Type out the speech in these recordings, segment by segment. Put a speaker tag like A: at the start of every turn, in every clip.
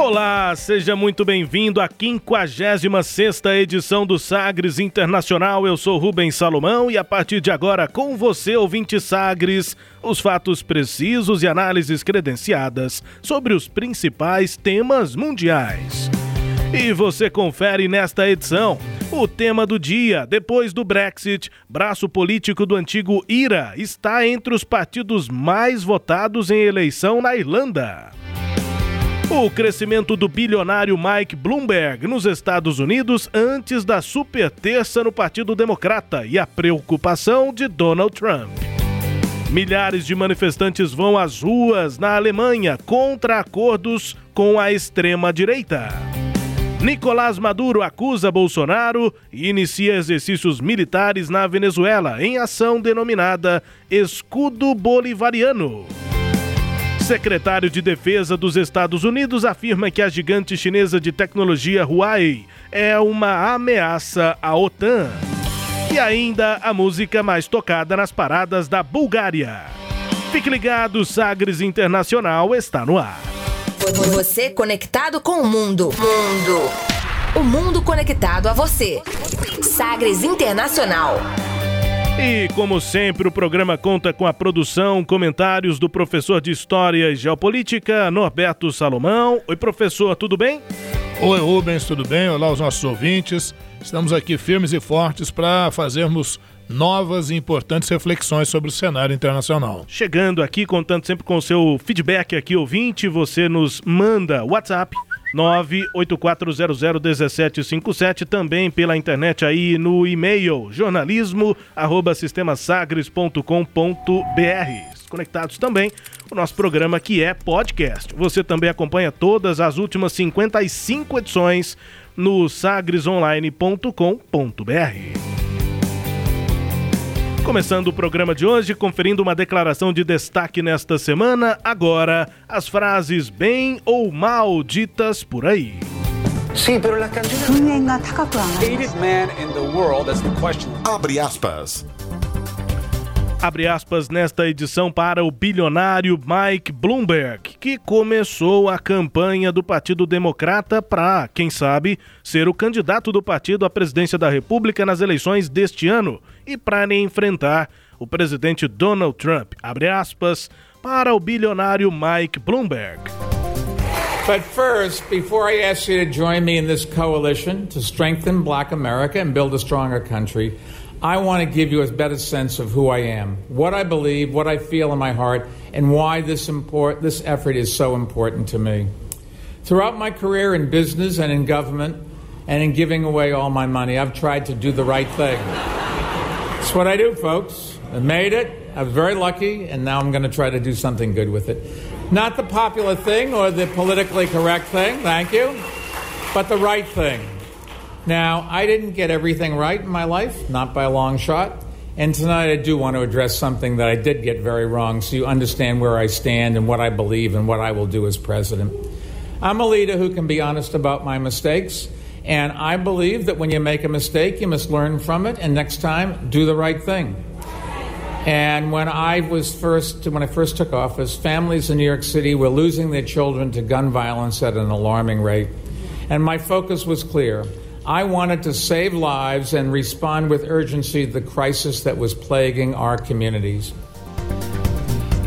A: Olá, seja muito bem-vindo à 56 edição do Sagres Internacional. Eu sou Rubens Salomão e a partir de agora, com você, ouvinte Sagres, os fatos precisos e análises credenciadas sobre os principais temas mundiais. E você confere nesta edição o tema do dia. Depois do Brexit, braço político do antigo IRA está entre os partidos mais votados em eleição na Irlanda. O crescimento do bilionário Mike Bloomberg nos Estados Unidos antes da super terça no Partido Democrata e a preocupação de Donald Trump. Milhares de manifestantes vão às ruas na Alemanha contra acordos com a extrema-direita. Nicolás Maduro acusa Bolsonaro e inicia exercícios militares na Venezuela em ação denominada Escudo Bolivariano secretário de Defesa dos Estados Unidos afirma que a gigante chinesa de tecnologia Huawei é uma ameaça à OTAN. E ainda a música mais tocada nas paradas da Bulgária. Fique ligado, Sagres Internacional está no ar.
B: Você conectado com o mundo. Mundo. O mundo conectado a você. Sagres Internacional.
A: E como sempre, o programa conta com a produção, comentários do professor de História e Geopolítica, Norberto Salomão. Oi, professor, tudo bem?
C: Oi, Rubens, tudo bem? Olá, os nossos ouvintes. Estamos aqui firmes e fortes para fazermos novas e importantes reflexões sobre o cenário internacional.
A: Chegando aqui, contando sempre com o seu feedback aqui, ouvinte, você nos manda WhatsApp 984001757, também pela internet aí no e-mail jornalismo arroba sistemasagres.com.br. Conectados também o nosso programa que é podcast. Você também acompanha todas as últimas 55 edições no sagresonline.com.br. Começando o programa de hoje, conferindo uma declaração de destaque nesta semana. Agora, as frases bem ou mal ditas por aí.
D: Abre aspas.
A: Abre aspas nesta edição para o bilionário Mike Bloomberg, que começou a campanha do Partido Democrata para, quem sabe, ser o candidato do partido à presidência da República nas eleições deste ano e para enfrentar o presidente Donald Trump. Abre aspas para o bilionário Mike Bloomberg.
E: But first, before I ask you to join me in this coalition to strengthen black America and build a stronger country, I want to give you a better sense of who I am, what I believe, what I feel in my heart, and why this, import, this effort is so important to me. Throughout my career in business and in government, and in giving away all my money, I've tried to do the right thing. That's what I do, folks. I made it. I was very lucky, and now I'm going to try to do something good with it. Not the popular thing or the politically correct thing, thank you, but the right thing. Now, I didn't get everything right in my life, not by a long shot. And tonight I do want to address something that I did get very wrong so you understand where I stand and what I believe and what I will do as president. I'm a leader who can be honest about my mistakes. And I believe that when you make a mistake, you must learn from it, and next time, do the right thing. And when I was first, when I first took office, families in New York City were losing their children to gun violence at an alarming rate. And my focus was clear. I wanted to save lives and respond with urgency to the crisis that was plaguing our communities.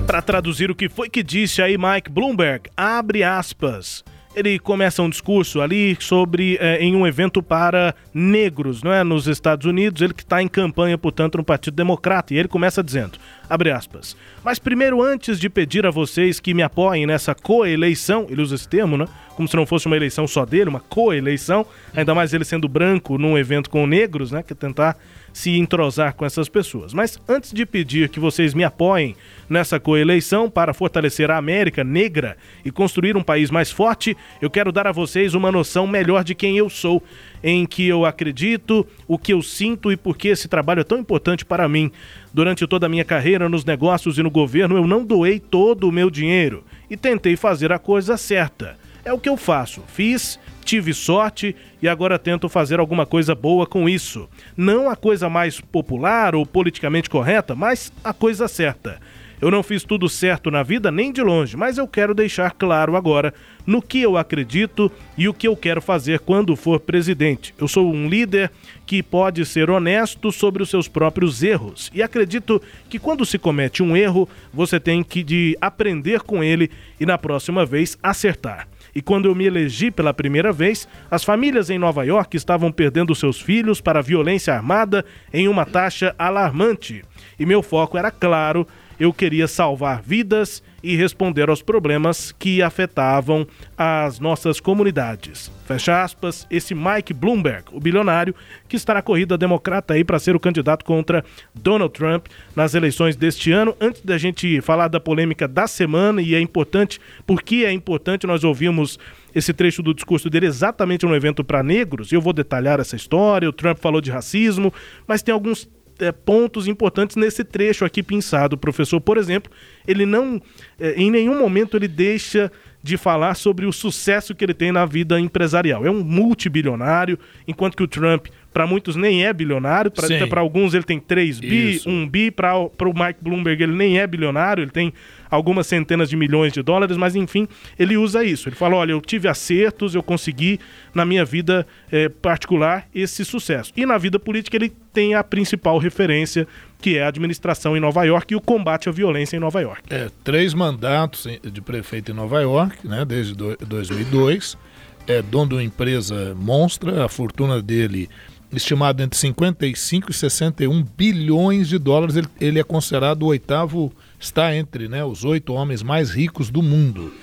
A: Para traduzir o que foi que disse aí Mike Bloomberg, abre aspas. Ele começa um discurso ali sobre é, em um evento para negros, não é, nos Estados Unidos, ele que está em campanha, portanto, no Partido Democrata, e ele começa dizendo, abre aspas, mas primeiro, antes de pedir a vocês que me apoiem nessa coeleição, ele usa esse termo, né, como se não fosse uma eleição só dele, uma coeleição, ainda mais ele sendo branco num evento com negros, né, que tentar se entrosar com essas pessoas. Mas antes de pedir que vocês me apoiem nessa coeleição para fortalecer a América negra e construir um país mais forte, eu quero dar a vocês uma noção melhor de quem eu sou, em que eu acredito, o que eu sinto e por que esse trabalho é tão importante para mim. Durante toda a minha carreira nos negócios e no governo, eu não doei todo o meu dinheiro e tentei fazer a coisa certa. É o que eu faço. Fiz tive sorte e agora tento fazer alguma coisa boa com isso. Não a coisa mais popular ou politicamente correta, mas a coisa certa. Eu não fiz tudo certo na vida nem de longe, mas eu quero deixar claro agora no que eu acredito e o que eu quero fazer quando for presidente. Eu sou um líder que pode ser honesto sobre os seus próprios erros e acredito que quando se comete um erro, você tem que de aprender com ele e na próxima vez acertar. E quando eu me elegi pela primeira vez, as famílias em Nova York estavam perdendo seus filhos para violência armada em uma taxa alarmante. E meu foco era claro eu queria salvar vidas e responder aos problemas que afetavam as nossas comunidades. Fecha aspas, esse Mike Bloomberg, o bilionário que está na corrida democrata aí para ser o candidato contra Donald Trump nas eleições deste ano. Antes da gente falar da polêmica da semana, e é importante, porque é importante, nós ouvimos esse trecho do discurso dele exatamente no evento para negros, e eu vou detalhar essa história. O Trump falou de racismo, mas tem alguns é, pontos importantes nesse trecho aqui pensado. O professor, por exemplo, ele não, é, em nenhum momento ele deixa de falar sobre o sucesso que ele tem na vida empresarial. É um multibilionário, enquanto que o Trump para muitos nem é bilionário, para alguns ele tem 3 bi, Isso. 1 bi, para o Mike Bloomberg ele nem é bilionário, ele tem algumas centenas de milhões de dólares, mas enfim, ele usa isso. Ele fala: olha, eu tive acertos, eu consegui na minha vida é, particular esse sucesso. E na vida política ele tem a principal referência, que é a administração em Nova York e o combate à violência em Nova York.
C: É, três mandatos de prefeito em Nova York, né, desde 2002. É dono de uma empresa monstra, a fortuna dele estimado entre 55 e 61 bilhões de dólares. Ele, ele é considerado o oitavo, está entre né, os oito homens mais ricos do mundo.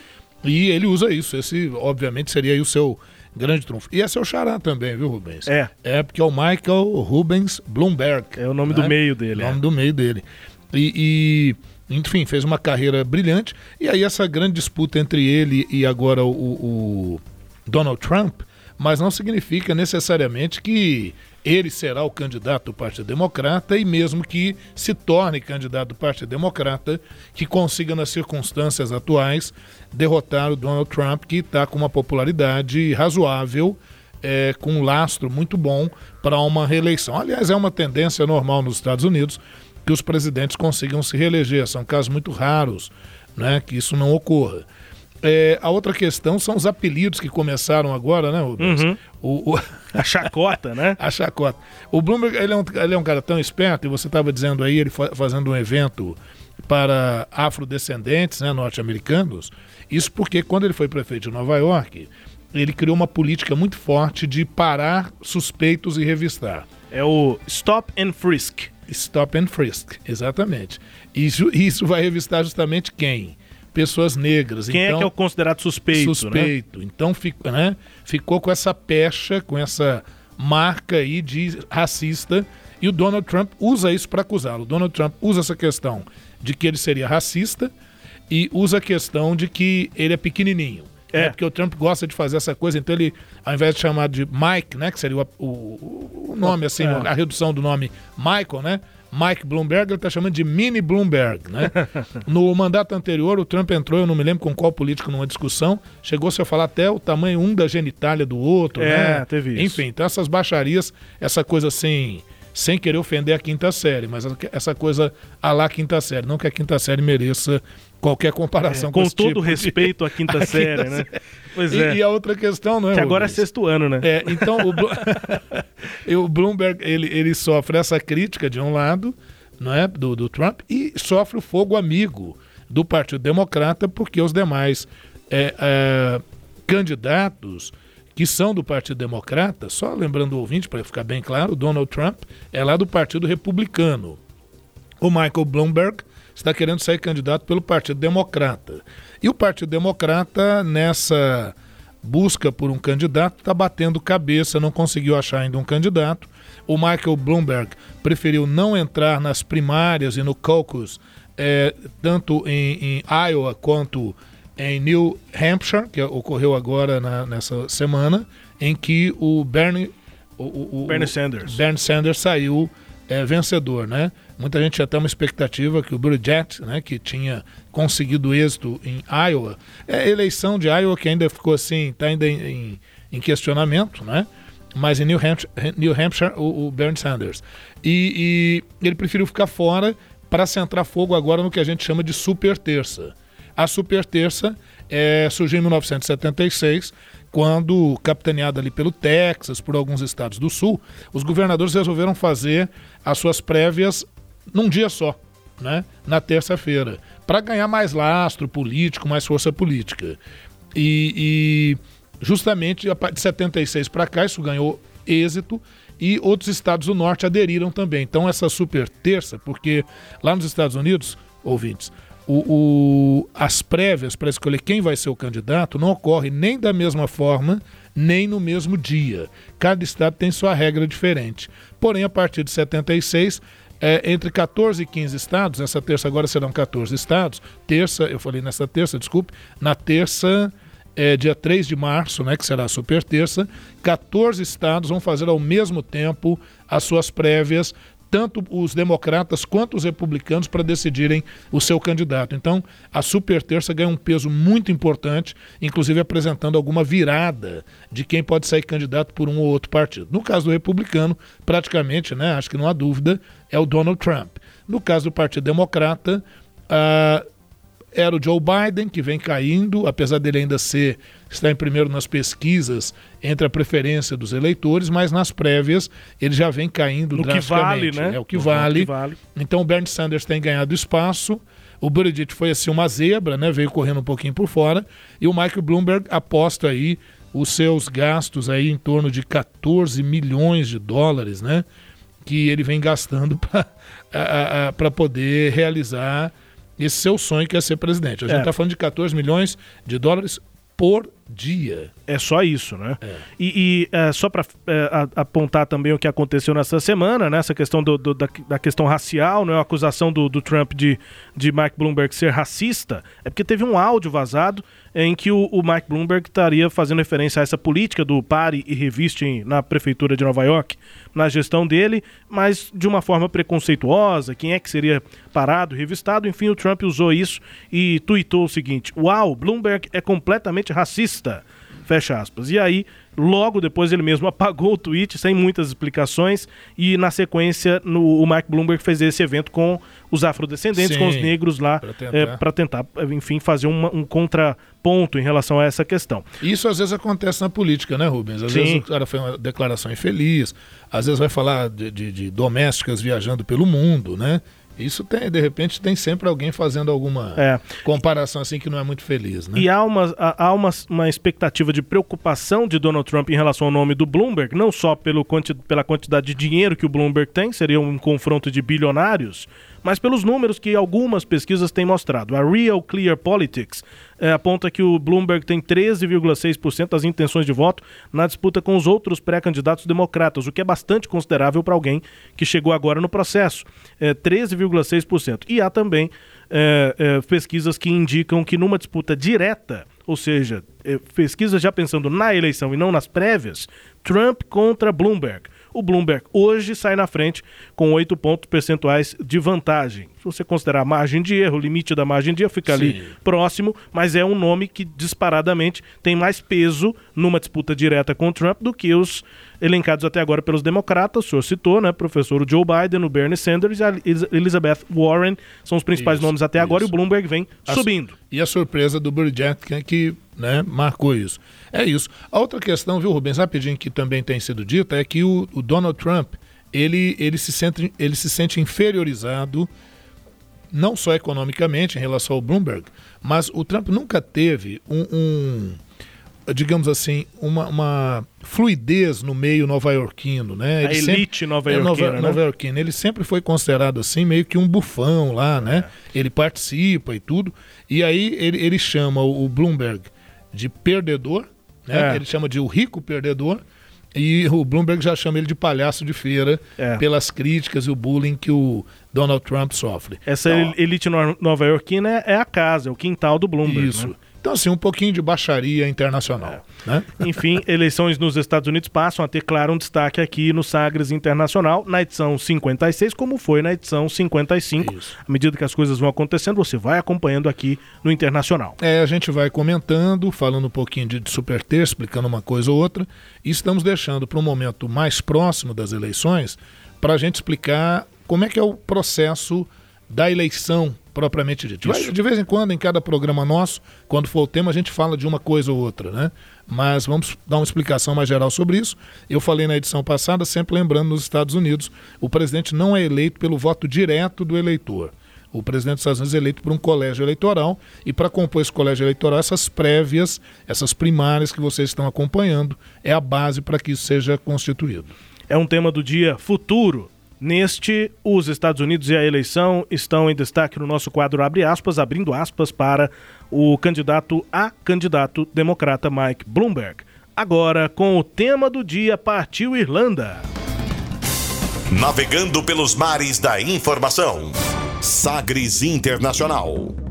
C: E ele usa isso. Esse, obviamente, seria o seu grande trunfo. E é seu xará também, viu, Rubens?
A: É.
C: É porque é o Michael Rubens Bloomberg.
A: É o nome né? do meio dele.
C: É o nome é. do meio dele. E, e, enfim, fez uma carreira brilhante. E aí essa grande disputa entre ele e agora o, o Donald Trump mas não significa necessariamente que ele será o candidato do Partido Democrata e mesmo que se torne candidato do Partido Democrata, que consiga nas circunstâncias atuais derrotar o Donald Trump, que está com uma popularidade razoável, é, com um lastro muito bom para uma reeleição. Aliás, é uma tendência normal nos Estados Unidos que os presidentes consigam se reeleger. São casos muito raros né, que isso não ocorra. É, a outra questão são os apelidos que começaram agora, né,
A: Rubens? Uhum. O, o... A chacota, né?
C: a chacota. O Bloomberg, ele é um, ele é um cara tão esperto, e você estava dizendo aí, ele fazendo um evento para afrodescendentes né, norte-americanos. Isso porque quando ele foi prefeito de Nova York, ele criou uma política muito forte de parar suspeitos e revistar.
A: É o Stop and Frisk.
C: Stop and Frisk, exatamente. Isso, isso vai revistar justamente quem? Pessoas negras.
A: Quem então, é que é o considerado suspeito?
C: Né? Suspeito. Né? Então ficou, né, ficou com essa pecha, com essa marca aí de racista. E o Donald Trump usa isso para acusá-lo. O Donald Trump usa essa questão de que ele seria racista e usa a questão de que ele é pequenininho. É. Né? Porque o Trump gosta de fazer essa coisa, então ele, ao invés de chamar de Mike, né, que seria o, o, o nome, assim, é. a redução do nome Michael, né? Mike Bloomberg, ele está chamando de mini Bloomberg, né? no mandato anterior, o Trump entrou, eu não me lembro com qual político numa discussão, chegou-se a falar até o tamanho um da genitália do outro,
A: é,
C: né?
A: teve isso.
C: Enfim, então essas baixarias, essa coisa assim, sem querer ofender a quinta série, mas essa coisa a lá quinta série, não que a quinta série mereça qualquer comparação é,
A: com,
C: com
A: todo
C: tipo
A: respeito à quinta, série, quinta né? Série.
C: Pois e, é. E a outra questão, não é?
A: Que agora é sexto ano, né?
C: É, então o, o Bloomberg ele, ele sofre essa crítica de um lado, não é, do, do Trump e sofre o fogo amigo do Partido Democrata porque os demais é, é, candidatos que são do Partido Democrata, só lembrando o ouvinte para ficar bem claro, Donald Trump é lá do Partido Republicano. O Michael Bloomberg está querendo sair candidato pelo Partido Democrata. E o Partido Democrata, nessa busca por um candidato, está batendo cabeça, não conseguiu achar ainda um candidato. O Michael Bloomberg preferiu não entrar nas primárias e no caucus, é, tanto em, em, Iowa quanto em New Hampshire, que ocorreu agora na, nessa semana, em que o Bernie, o,
A: o, Bernie Sanders,
C: Bernie Sanders saiu é, vencedor, né? Muita gente tinha até uma expectativa que o Buttigieg, né, que tinha conseguido êxito em Iowa, é a eleição de Iowa que ainda ficou assim, está ainda em, em, em, questionamento, né? Mas em New Hampshire, New Hampshire o, o Bernie Sanders. E, e ele preferiu ficar fora para centrar fogo agora no que a gente chama de super terça. A super terça é, surgiu em 1976 quando, capitaneado ali pelo Texas, por alguns estados do sul, os governadores resolveram fazer as suas prévias num dia só, né? na terça-feira, para ganhar mais lastro político, mais força política. E, e justamente de 76 para cá isso ganhou êxito e outros estados do norte aderiram também. Então essa super terça, porque lá nos Estados Unidos, ouvintes, o, o, as prévias para escolher quem vai ser o candidato não ocorre nem da mesma forma, nem no mesmo dia. Cada estado tem sua regra diferente. Porém, a partir de 76, é, entre 14 e 15 estados, essa terça agora serão 14 estados, terça, eu falei nessa terça, desculpe, na terça, é, dia 3 de março, né, que será a super terça, 14 estados vão fazer ao mesmo tempo as suas prévias tanto os democratas quanto os republicanos para decidirem o seu candidato. Então, a super terça ganha um peso muito importante, inclusive apresentando alguma virada de quem pode sair candidato por um ou outro partido. No caso do republicano, praticamente, né, acho que não há dúvida, é o Donald Trump. No caso do Partido Democrata, uh, era o Joe Biden, que vem caindo, apesar dele ainda ser está em primeiro nas pesquisas entre a preferência dos eleitores, mas nas prévias ele já vem caindo
A: no
C: drasticamente.
A: Que vale, né?
C: É o que, vale. que vale. Então o Bernie Sanders tem ganhado espaço. O Buttigieg foi assim uma zebra, né? Veio correndo um pouquinho por fora. E o Michael Bloomberg aposta aí os seus gastos aí em torno de 14 milhões de dólares, né? Que ele vem gastando para poder realizar esse seu sonho que é ser presidente. A gente está é. falando de 14 milhões de dólares por dia.
A: É só isso, né? É. E, e é, só para é, apontar também o que aconteceu nessa semana, né? Essa questão do, do, da, da, questão racial, né? A acusação do, do Trump de, de Mike Bloomberg ser racista, é porque teve um áudio vazado em que o, o Mike Bloomberg estaria fazendo referência a essa política do pare e reviste na prefeitura de Nova York, na gestão dele, mas de uma forma preconceituosa, quem é que seria parado, revistado, enfim, o Trump usou isso e tuitou o seguinte: "Uau, Bloomberg é completamente racista". Fecha aspas. E aí, logo depois, ele mesmo apagou o tweet sem muitas explicações. E na sequência, no, o Mike Bloomberg fez esse evento com os afrodescendentes, Sim, com os negros lá, para tentar. É, tentar. enfim, fazer uma, um contraponto em relação a essa questão.
C: Isso às vezes acontece na política, né, Rubens? Às Sim. vezes o cara fez uma declaração infeliz, às vezes vai falar de, de, de domésticas viajando pelo mundo, né? Isso tem, de repente, tem sempre alguém fazendo alguma é. comparação assim que não é muito feliz. Né?
A: E há, uma, há uma, uma expectativa de preocupação de Donald Trump em relação ao nome do Bloomberg, não só pelo quanti, pela quantidade de dinheiro que o Bloomberg tem, seria um confronto de bilionários, mas pelos números que algumas pesquisas têm mostrado. A Real Clear Politics é, aponta que o Bloomberg tem 13,6% das intenções de voto na disputa com os outros pré-candidatos democratas, o que é bastante considerável para alguém que chegou agora no processo. É, 13,6%. E há também é, é, pesquisas que indicam que numa disputa direta, ou seja, é, pesquisas já pensando na eleição e não nas prévias, Trump contra Bloomberg o Bloomberg hoje sai na frente com 8 pontos percentuais de vantagem. Se você considerar a margem de erro, o limite da margem de erro fica Sim. ali próximo, mas é um nome que disparadamente tem mais peso numa disputa direta com o Trump do que os elencados até agora pelos democratas. O senhor citou, né? Professor Joe Biden, o Bernie Sanders e a Elizabeth Warren são os principais isso, nomes até isso. agora e o Bloomberg vem a subindo.
C: E a surpresa do Buttigieg que né, marcou isso. É isso. A outra questão, viu, Rubens, rapidinho, que também tem sido dita, é que o, o Donald Trump, ele, ele, se sente, ele se sente inferiorizado, não só economicamente em relação ao Bloomberg, mas o Trump nunca teve um, um digamos assim, uma, uma, fluidez no meio nova-iorquino, né?
A: Ele a elite nova-iorquina, é,
C: nova, né? Ele sempre foi considerado assim, meio que um bufão lá, né? É. Ele participa e tudo. E aí ele, ele chama o Bloomberg de perdedor, né? É. Ele chama de o rico perdedor. E o Bloomberg já chama ele de palhaço de feira é. pelas críticas e o bullying que o Donald Trump sofre.
A: Essa então, elite nova-iorquina é a casa, é o quintal do Bloomberg.
C: Isso.
A: Né?
C: Então, assim, um pouquinho de baixaria internacional. É. Né?
A: Enfim, eleições nos Estados Unidos passam a ter, claro, um destaque aqui no Sagres Internacional, na edição 56, como foi na edição 55. Isso. À medida que as coisas vão acontecendo, você vai acompanhando aqui no Internacional.
C: É, a gente vai comentando, falando um pouquinho de, de super ter, explicando uma coisa ou outra, e estamos deixando para um momento mais próximo das eleições para a gente explicar como é que é o processo da eleição propriamente dito. De vez em quando, em cada programa nosso, quando for o tema, a gente fala de uma coisa ou outra, né? Mas vamos dar uma explicação mais geral sobre isso. Eu falei na edição passada, sempre lembrando, nos Estados Unidos, o presidente não é eleito pelo voto direto do eleitor. O presidente dos Estados Unidos é eleito por um colégio eleitoral e para compor esse colégio eleitoral, essas prévias, essas primárias que vocês estão acompanhando, é a base para que isso seja constituído.
A: É um tema do dia futuro Neste, os Estados Unidos e a eleição estão em destaque no nosso quadro Abre aspas, abrindo aspas para o candidato a candidato democrata Mike Bloomberg. Agora, com o tema do dia, partiu Irlanda.
D: Navegando pelos mares da informação. Sagres Internacional.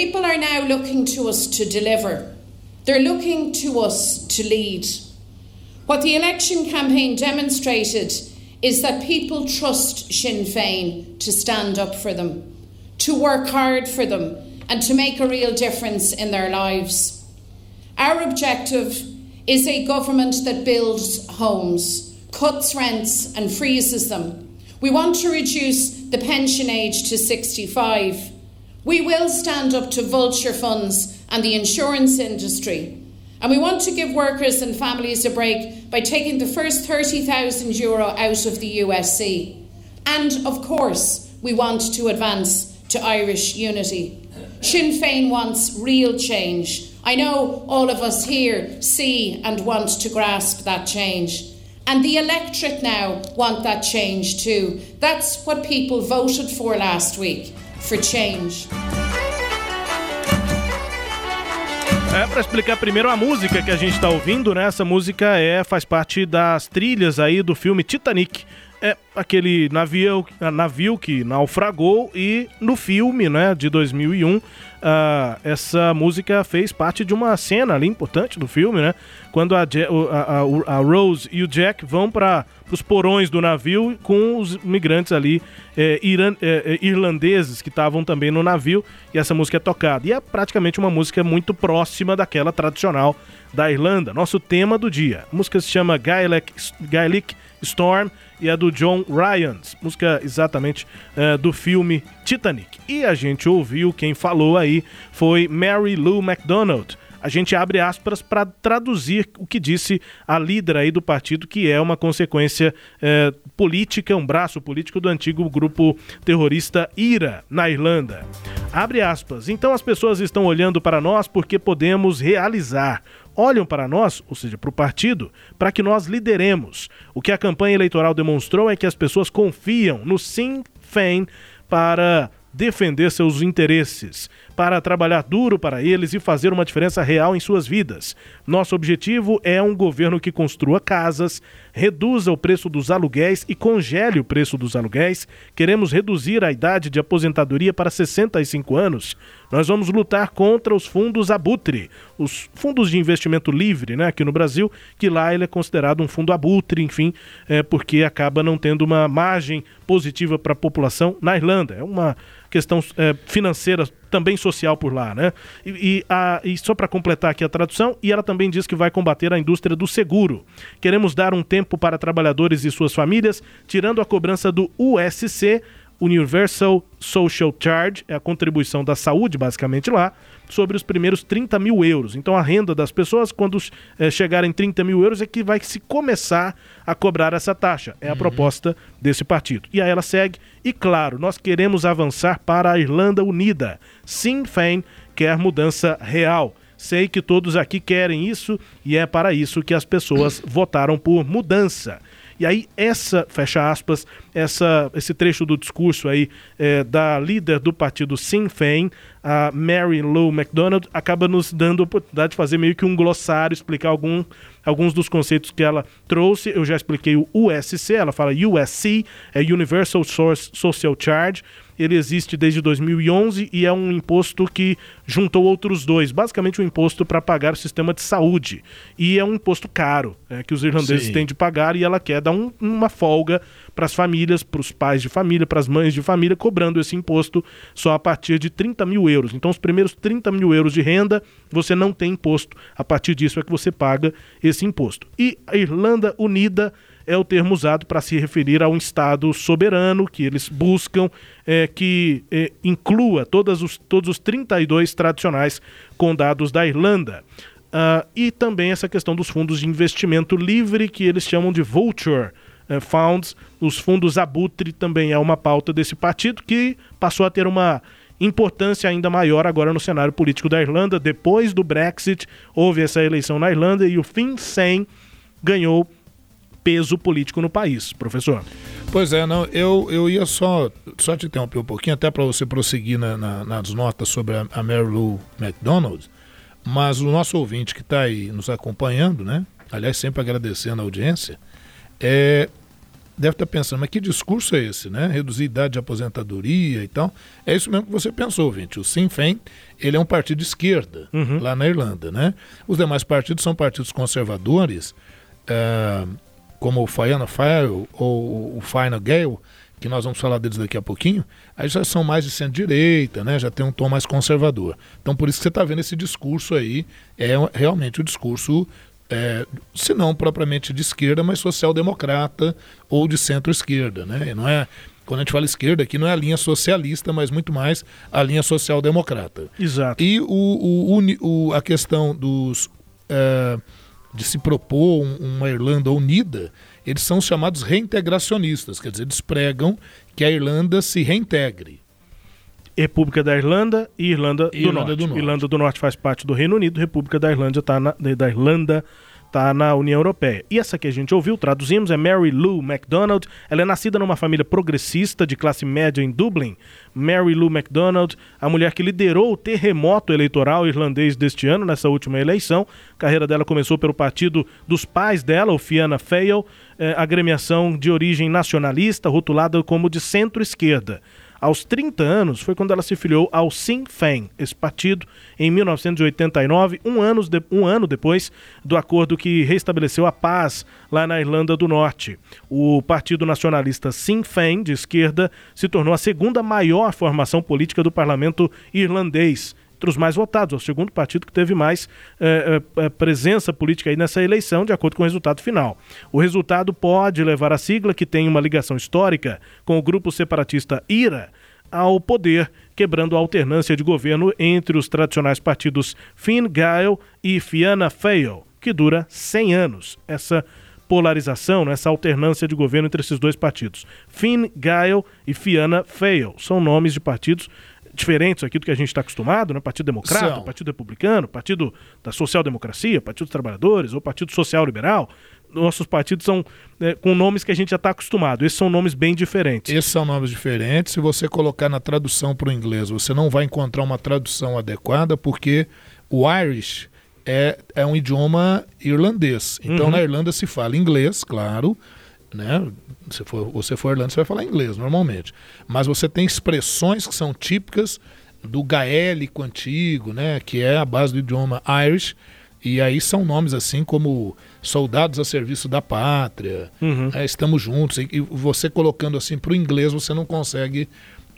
F: People are now looking to us to deliver. They're looking to us to lead. What the election campaign demonstrated is that people trust Sinn Féin to stand up for them, to work hard for them, and to make a real difference in their lives. Our objective is a government that builds homes, cuts rents, and freezes them. We want to reduce the pension age to 65 we will stand up to vulture funds and the insurance industry. And we want to give workers and families a break by taking the first 30,000 euro out of the USC. And of course, we want to advance to Irish unity. Sinn Féin wants real change. I know all of us here see and want to grasp that change. And the electorate now want that change too. That's what people voted for last week. For change.
A: É, para explicar primeiro a música que a gente está ouvindo, né? Essa música é, faz parte das trilhas aí do filme Titanic. É aquele navio, navio que naufragou e no filme, né, de 2001, uh, essa música fez parte de uma cena ali importante do filme, né? Quando a, a, a, Rose e o Jack vão para os porões do navio com os migrantes ali é, é, é irlandeses que estavam também no navio e essa música é tocada. E é praticamente uma música muito próxima daquela tradicional da Irlanda. Nosso tema do dia. A música se chama Gaelic, Gaelic Storm e é do John Ryan, música exatamente é, do filme Titanic. E a gente ouviu, quem falou aí foi Mary Lou MacDonald. A gente abre aspas para traduzir o que disse a líder aí do partido, que é uma consequência é, política, um braço político do antigo grupo terrorista IRA, na Irlanda. Abre aspas. Então as pessoas estão olhando para nós porque podemos realizar olham para nós, ou seja, para o partido, para que nós lideremos. O que a campanha eleitoral demonstrou é que as pessoas confiam no Sinn Féin para defender seus interesses, para trabalhar duro para eles e fazer uma diferença real em suas vidas. Nosso objetivo é um governo que construa casas, reduza o preço dos aluguéis e congele o preço dos aluguéis. Queremos reduzir a idade de aposentadoria para 65 anos. Nós vamos lutar contra os fundos abutre, os fundos de investimento livre, né, aqui no Brasil, que lá ele é considerado um fundo abutre, enfim, é, porque acaba não tendo uma margem positiva para a população na Irlanda. É uma questão é, financeira também social por lá, né? E, e, a, e só para completar aqui a tradução, e ela também diz que vai combater a indústria do seguro. Queremos dar um tempo para trabalhadores e suas famílias, tirando a cobrança do USC Universal Social Charge, é a contribuição da saúde, basicamente lá, sobre os primeiros 30 mil euros. Então a renda das pessoas, quando é, chegarem 30 mil euros, é que vai se começar a cobrar essa taxa. É a uhum. proposta desse partido. E aí ela segue. E claro, nós queremos avançar para a Irlanda Unida. Sinn Féin quer mudança real. Sei que todos aqui querem isso e é para isso que as pessoas votaram por mudança. E aí, essa, fecha aspas, essa, esse trecho do discurso aí é, da líder do partido Sinn Féin, a Mary Lou MacDonald, acaba nos dando a oportunidade de fazer meio que um glossário, explicar algum, alguns dos conceitos que ela trouxe. Eu já expliquei o USC, ela fala USC, é Universal Source Social Charge ele existe desde 2011 e é um imposto que juntou outros dois, basicamente um imposto para pagar o sistema de saúde. E é um imposto caro é, que os irlandeses Sim. têm de pagar e ela quer dar um, uma folga para as famílias, para os pais de família, para as mães de família, cobrando esse imposto só a partir de 30 mil euros. Então, os primeiros 30 mil euros de renda, você não tem imposto. A partir disso é que você paga esse imposto. E a Irlanda Unida é o termo usado para se referir a um Estado soberano que eles buscam, é, que é, inclua todos os, todos os 32 tradicionais condados da Irlanda. Uh, e também essa questão dos fundos de investimento livre, que eles chamam de Vulture uh, Funds. Os fundos abutre também é uma pauta desse partido que passou a ter uma importância ainda maior agora no cenário político da Irlanda. Depois do Brexit, houve essa eleição na Irlanda e o Finn Sem ganhou peso político no país, professor.
C: Pois é, não, eu, eu ia só, só te interromper um pouquinho, até para você prosseguir na, na, nas notas sobre a, a Mary Lou McDonald, mas o nosso ouvinte que está aí nos acompanhando, né? Aliás, sempre agradecendo a audiência, é, deve estar tá pensando, mas que discurso é esse, né? Reduzir idade de aposentadoria e tal. É isso mesmo que você pensou, ouvinte. O Sinn Féin, ele é um partido de esquerda uhum. lá na Irlanda, né? Os demais partidos são partidos conservadores. Uh, como o Fianna Fáil ou o Fine Gael, que nós vamos falar deles daqui a pouquinho, aí já são mais de centro-direita, né? já tem um tom mais conservador. Então por isso que você está vendo esse discurso aí, é realmente o discurso, é, se não propriamente de esquerda, mas social-democrata ou de centro-esquerda. Né? não é, quando a gente fala esquerda aqui, não é a linha socialista, mas muito mais a linha social-democrata.
A: Exato.
C: E o, o, o, a questão dos... É, de se propor uma Irlanda unida, eles são chamados reintegracionistas, quer dizer, eles pregam que a Irlanda se reintegre.
A: República da Irlanda e Irlanda, do, Irlanda Norte. do, Norte. Irlanda do Norte faz parte do Reino Unido, República da Irlanda está da Irlanda está na União Europeia. E essa que a gente ouviu, traduzimos, é Mary Lou MacDonald. Ela é nascida numa família progressista de classe média em Dublin. Mary Lou MacDonald, a mulher que liderou o terremoto eleitoral irlandês deste ano, nessa última eleição. A carreira dela começou pelo partido dos pais dela, o Fianna Fáil, eh, agremiação de origem nacionalista, rotulada como de centro-esquerda. Aos 30 anos foi quando ela se filiou ao Sinn Féin, esse partido, em 1989, um ano, de, um ano depois do acordo que restabeleceu a paz lá na Irlanda do Norte. O Partido Nacionalista Sinn Féin, de esquerda, se tornou a segunda maior formação política do parlamento irlandês entre os mais votados, é o segundo partido que teve mais é, é, presença política aí nessa eleição, de acordo com o resultado final. O resultado pode levar a sigla, que tem uma ligação histórica com o grupo separatista IRA, ao poder, quebrando a alternância de governo entre os tradicionais partidos Fine Gael e Fianna Fáil, que dura 100 anos. Essa polarização, né, essa alternância de governo entre esses dois partidos. Fine Gael e Fianna Fáil são nomes de partidos diferentes aqui do que a gente está acostumado, né? Partido Democrata, São. Partido Republicano, Partido da Social Democracia, Partido dos Trabalhadores ou Partido Social Liberal. Nossos partidos são né, com nomes que a gente já está acostumado. Esses são nomes bem diferentes.
C: Esses são nomes diferentes. Se você colocar na tradução para o inglês, você não vai encontrar uma tradução adequada, porque o Irish é, é um idioma irlandês. Então uhum. na Irlanda se fala inglês, claro, né? Se for, você for Irlanda, você vai falar inglês normalmente. Mas você tem expressões que são típicas do gaélico antigo, né? Que é a base do idioma Irish. E aí são nomes assim como soldados a serviço da pátria, uhum. é, estamos juntos. E, você colocando assim para o inglês, você não consegue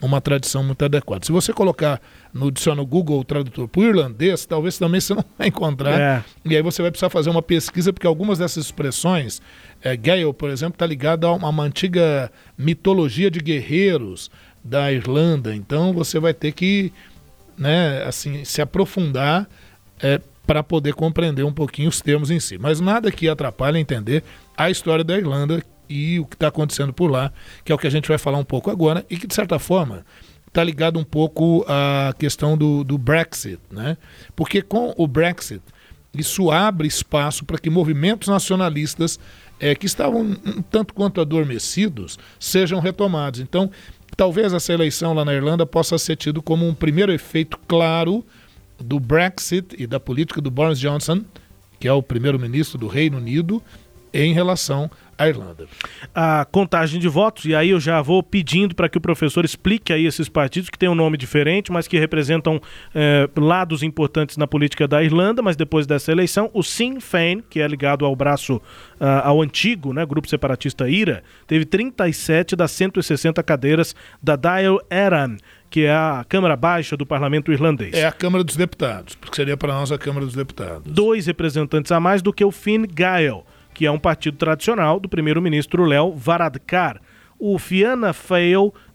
C: uma tradição muito adequada. Se você colocar no dicionário Google o tradutor para o irlandês, talvez também você não vai encontrar. É. E aí você vai precisar fazer uma pesquisa, porque algumas dessas expressões, é, Gale, por exemplo, está ligada a uma, uma, antiga mitologia de guerreiros da Irlanda. Então você vai ter que né, assim, se aprofundar é, para poder compreender um pouquinho os termos em si. Mas nada que atrapalhe entender a história da Irlanda e o que está acontecendo por lá, que é o que a gente vai falar um pouco agora, e que, de certa forma, está ligado um pouco à questão do, do Brexit. Né? Porque com o Brexit, isso abre espaço para que movimentos nacionalistas é, que estavam um tanto quanto adormecidos sejam retomados. Então, talvez essa eleição lá na Irlanda possa ser tido como um primeiro efeito claro do Brexit e da política do Boris Johnson, que é o primeiro-ministro do Reino Unido, em relação à Irlanda.
A: A contagem de votos, e aí eu já vou pedindo para que o professor explique aí esses partidos que têm um nome diferente, mas que representam eh, lados importantes na política da Irlanda, mas depois dessa eleição, o Sinn Féin, que é ligado ao braço, uh, ao antigo né, grupo separatista IRA, teve 37 das 160 cadeiras da Dáil Éireann, que é a Câmara Baixa do Parlamento Irlandês.
C: É a Câmara dos Deputados, porque seria para nós a Câmara dos Deputados.
A: Dois representantes a mais do que o Fine Gael, que é um partido tradicional do primeiro-ministro Léo Varadkar. O Fianna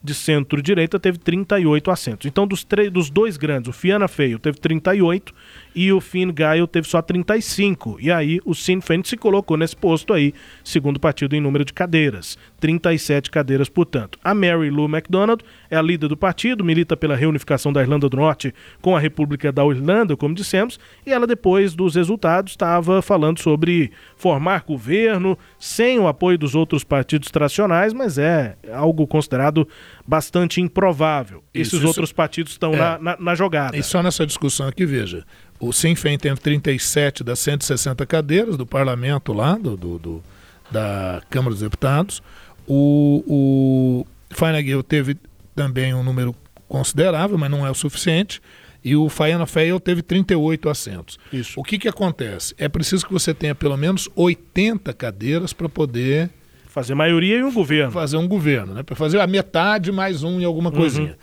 A: de centro-direita teve 38 assentos. Então, dos, dos dois grandes, o Fianna Fáil teve 38 e o Finn Gael teve só 35. E aí o Sinn Féin se colocou nesse posto aí, segundo partido em número de cadeiras. 37 cadeiras, portanto. A Mary Lou MacDonald é a líder do partido, milita pela reunificação da Irlanda do Norte com a República da Irlanda, como dissemos, e ela, depois dos resultados, estava falando sobre formar governo sem o apoio dos outros partidos tradicionais, mas é algo considerado bastante improvável. Isso, Esses isso, outros partidos estão é, na, na, na, jogada.
C: E só nessa discussão aqui, veja, o Sinn Féin teve 37 das 160 cadeiras do parlamento lá, do, do, do da Câmara dos Deputados. O, o Fine Gael teve também um número considerável, mas não é o suficiente. E o Fianna Fáil teve 38 assentos. Isso. O que, que acontece? É preciso que você tenha pelo menos 80 cadeiras para poder
A: Fazer maioria e um governo.
C: Fazer um governo, né? Para fazer a metade mais um e alguma coisinha. Uhum.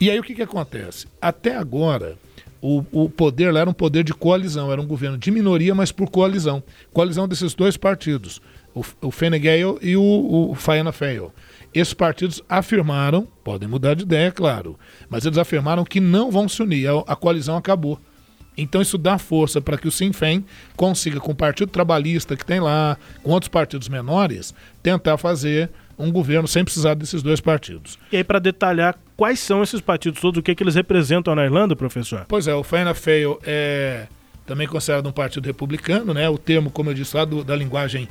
C: E aí o que, que acontece? Até agora, o, o poder lá era um poder de coalizão, era um governo de minoria, mas por coalizão. Coalizão desses dois partidos, o, o Gael e o, o Fianna Fáil. Esses partidos afirmaram, podem mudar de ideia, claro, mas eles afirmaram que não vão se unir, a, a coalizão acabou. Então isso dá força para que o Sinn Féin consiga, com o Partido Trabalhista que tem lá, com outros partidos menores, tentar fazer um governo sem precisar desses dois partidos.
A: E aí, para detalhar quais são esses partidos todos, o que, é que eles representam na Irlanda, professor?
C: Pois é, o Fianna Fáil é também considerado um partido republicano, né? O termo, como eu disse lá, do, da linguagem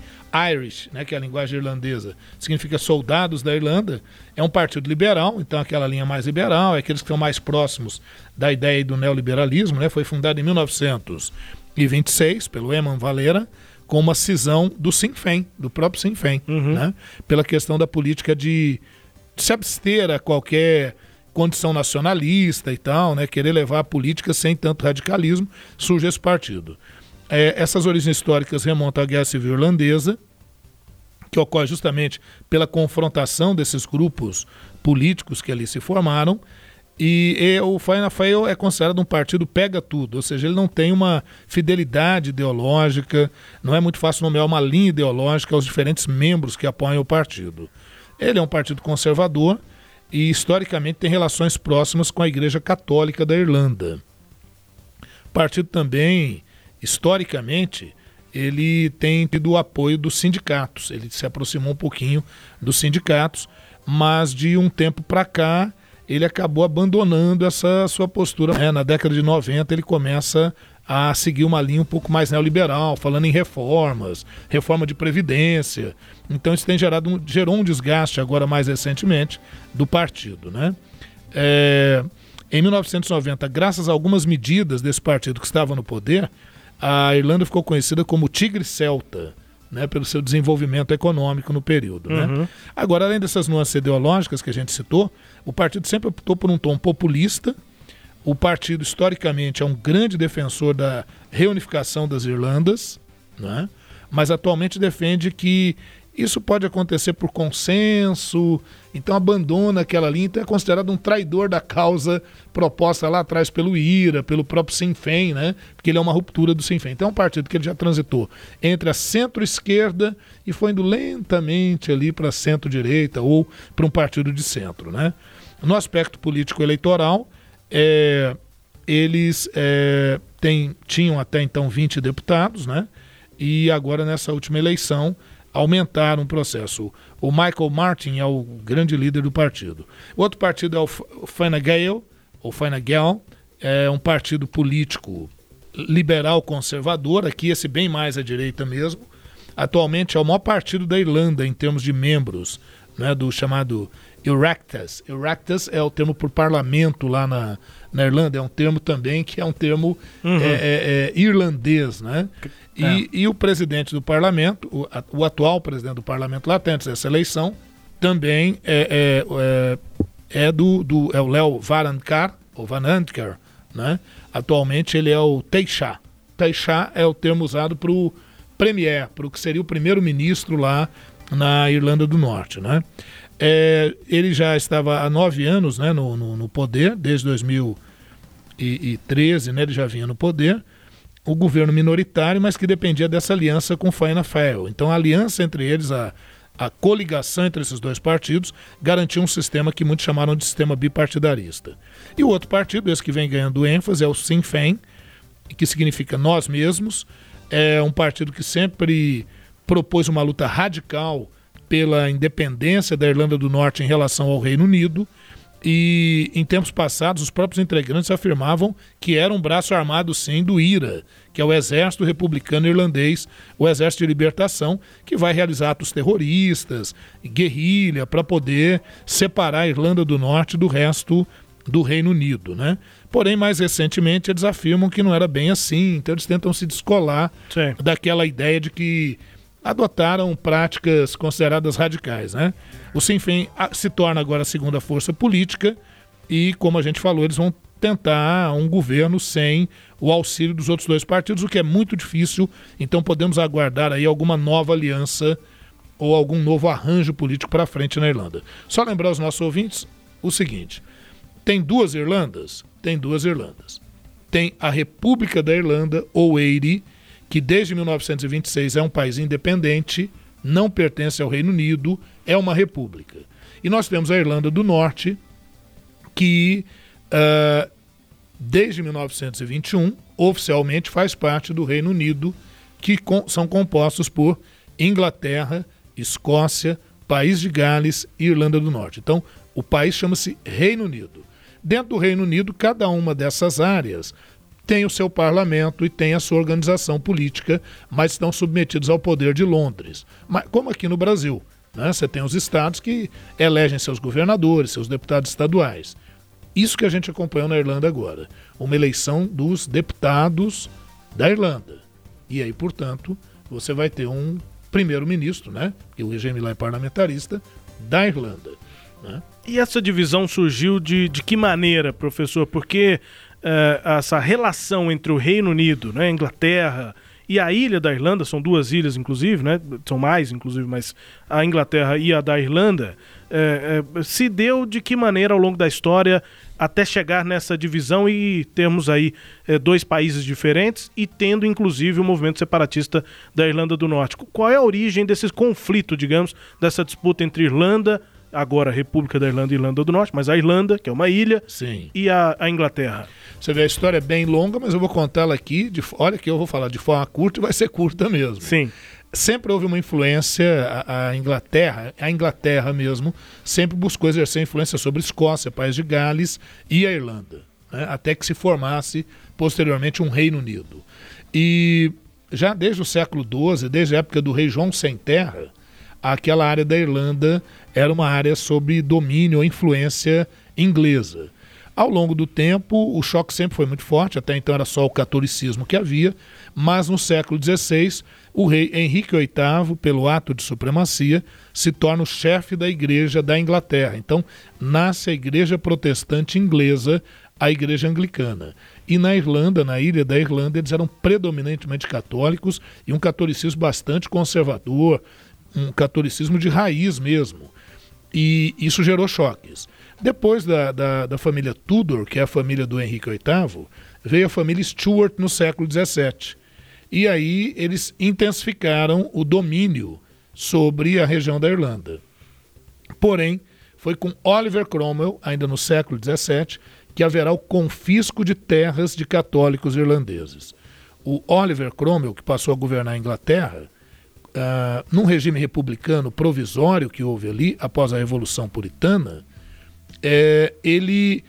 C: Irish, né? Que é a linguagem irlandesa, significa soldados da Irlanda. É um partido liberal, então aquela linha mais liberal, é aqueles que estão mais próximos da ideia do neoliberalismo, né? Foi fundado em 1926 pelo Eman Valera, com uma cisão do Sinn Féin, do próprio Sinn Féin, uhum. né? Pela questão da política de se abster a qualquer condição nacionalista e tal, né, querer levar a política sem tanto radicalismo, surge esse partido. É, essas origens históricas remontam à Guerra Civil Irlandesa, que ocorre justamente pela confrontação desses grupos políticos que ali se formaram, e, e o Fianna Fáil é considerado um partido pega tudo, ou seja, ele não tem uma fidelidade ideológica, não é muito fácil nomear uma linha ideológica aos diferentes membros que apoiam o partido. Ele é um partido conservador, e historicamente tem relações próximas com a Igreja Católica da Irlanda. O partido também, historicamente, ele tem tido o apoio dos sindicatos. Ele se aproximou um pouquinho dos sindicatos, mas de um tempo para cá ele acabou abandonando essa sua postura. É, na década de 90 ele começa a seguir uma linha um pouco mais neoliberal, falando em reformas, reforma de previdência. Então isso tem gerado um, gerou um desgaste agora mais recentemente do partido, né? É, em 1990, graças a algumas medidas desse partido que estava no poder, a Irlanda ficou conhecida como Tigre Celta, né, pelo seu desenvolvimento econômico no período. Né? Uhum. Agora, além dessas nuances ideológicas que a gente citou, o partido sempre optou por um tom populista, o partido, historicamente, é um grande defensor da reunificação das Irlandas, né? mas atualmente defende que Isso pode acontecer por consenso, então abandona aquela linha, então é considerado um traidor da causa proposta lá atrás pelo IRA, pelo próprio Sinn Féin, né? Porque ele é uma ruptura do Sinn Féin. Então é um partido que ele já transitou entre a centro-esquerda e foi indo lentamente ali para centro-direita ou para um partido de centro, né? No aspecto político eleitoral, é, eles é, tem, tinham até então 20 deputados, né? E agora nessa última eleição aumentaram o processo. O Michael Martin é o grande líder do partido. O outro partido é o Fine Gael, ou Fine Gael, é um partido político liberal conservador, aqui esse bem mais à direita mesmo. Atualmente é o maior partido da Irlanda em termos de membros, né, do chamado Erectus. Erectus é o termo por parlamento lá na, na Irlanda, é um termo também que é um termo uhum. é, é, é, irlandês, né? E, é. e, o presidente do parlamento, o, o, atual presidente do parlamento lá antes dessa eleição, também é, é, é, é do, do, é o Léo Varadkar, ou Vanandkar, né? Atualmente ele é o Taoiseach. Taoiseach é o termo usado para o premier, para o que seria o primeiro-ministro lá na Irlanda do Norte, né? É, ele já estava há nove anos né, no, no, no, poder, desde 2013, né, ele já vinha no poder. O governo minoritário, mas que dependia dessa aliança com Fianna Fáil. Então a aliança entre eles, a, a coligação entre esses dois partidos, garantia um sistema que muitos chamaram de sistema bipartidarista. E o outro partido, esse que vem ganhando ênfase, é o Sinn Féin, que significa nós mesmos. É um partido que sempre propôs uma luta radical pela independência da Irlanda do Norte em relação ao Reino Unido. E em tempos passados, os próprios integrantes afirmavam que era um braço armado, sim, do IRA, que é o Exército Republicano Irlandês, o Exército de Libertação, que vai realizar atos terroristas, guerrilha, para poder separar a Irlanda do Norte do resto do Reino Unido, né? Porém, mais recentemente, eles afirmam que não era bem assim, então eles tentam se descolar Sim. daquela ideia de que adotaram práticas consideradas radicais. Né? O Sinn Féin se torna agora a segunda força política e, como a gente falou, eles vão tentar um governo sem o auxílio dos outros dois partidos, o que é muito difícil. Então podemos aguardar aí alguma nova aliança ou algum novo arranjo político para frente na Irlanda. Só lembrar aos nossos ouvintes o seguinte: tem duas Irlandas? Tem duas Irlandas. Tem a República da Irlanda, ou EIRI, que desde 1926 é um país independente, não pertence ao Reino Unido, é uma república. E nós temos a Irlanda do Norte, que uh, desde 1921 oficialmente faz parte do Reino Unido, que com, são compostos por Inglaterra, Escócia, País de Gales e Irlanda do Norte. Então, o país chama-se Reino Unido. Dentro do Reino Unido, cada uma dessas áreas tem o seu parlamento e tem a sua organização política, mas estão submetidos ao poder de Londres. Mas, como aqui no Brasil, né? você tem os estados que elegem seus governadores, seus deputados estaduais. Isso que a gente acompanhou na Irlanda agora, uma eleição dos deputados da Irlanda. E aí, portanto, você vai ter um primeiro-ministro, né? E o regime lá é parlamentarista da Irlanda. Né?
A: E essa divisão surgiu de, de que maneira, professor? Porque uh, essa relação entre o Reino Unido, né, Inglaterra e a ilha da Irlanda, são duas ilhas inclusive, né, são mais inclusive, mas a Inglaterra e a da Irlanda, uh, uh, se deu de que maneira ao longo da história até chegar nessa divisão e termos aí dois países diferentes e tendo inclusive o movimento separatista da Irlanda do Norte. Qual é a origem desse conflito, digamos, dessa disputa entre Irlanda agora República da Irlanda e Irlanda do Norte, mas a Irlanda, que é uma ilha,
C: Sim.
A: e a, a Inglaterra.
C: Você vê, a história é bem longa, mas eu vou contá-la aqui. De, olha que eu vou falar de forma curta e vai ser curta mesmo.
A: Sim.
C: Sempre houve uma influência, a, a Inglaterra, a Inglaterra mesmo, sempre buscou exercer influência sobre Escócia, País de Gales e a Irlanda, né? até que se formasse posteriormente um Reino Unido. E já desde o século XII, desde a época do rei João Sem Terra, aquela área da Irlanda era uma área sob domínio ou influência inglesa. Ao longo do tempo, o choque sempre foi muito forte, até então era só o catolicismo que havia, mas no século XVI, o rei Henrique VIII, pelo ato de supremacia, se torna o chefe da igreja da Inglaterra. Então, nasce a igreja protestante inglesa, a igreja anglicana. E na Irlanda, na ilha da Irlanda, eles eram predominantemente católicos e um catolicismo bastante conservador, um catolicismo de raiz mesmo. E isso gerou choques. Depois da, da, da, família Tudor, que é a família do Henrique VIII, veio a família Stuart no século XVII. E aí eles intensificaram o domínio sobre a região da Irlanda. Porém, foi com Oliver Cromwell, ainda no século XVII, que haverá o confisco de terras de católicos irlandeses. O Oliver Cromwell, que passou a governar a Inglaterra, uh, num regime republicano provisório que houve ali, após a Revolução Puritana, é, ele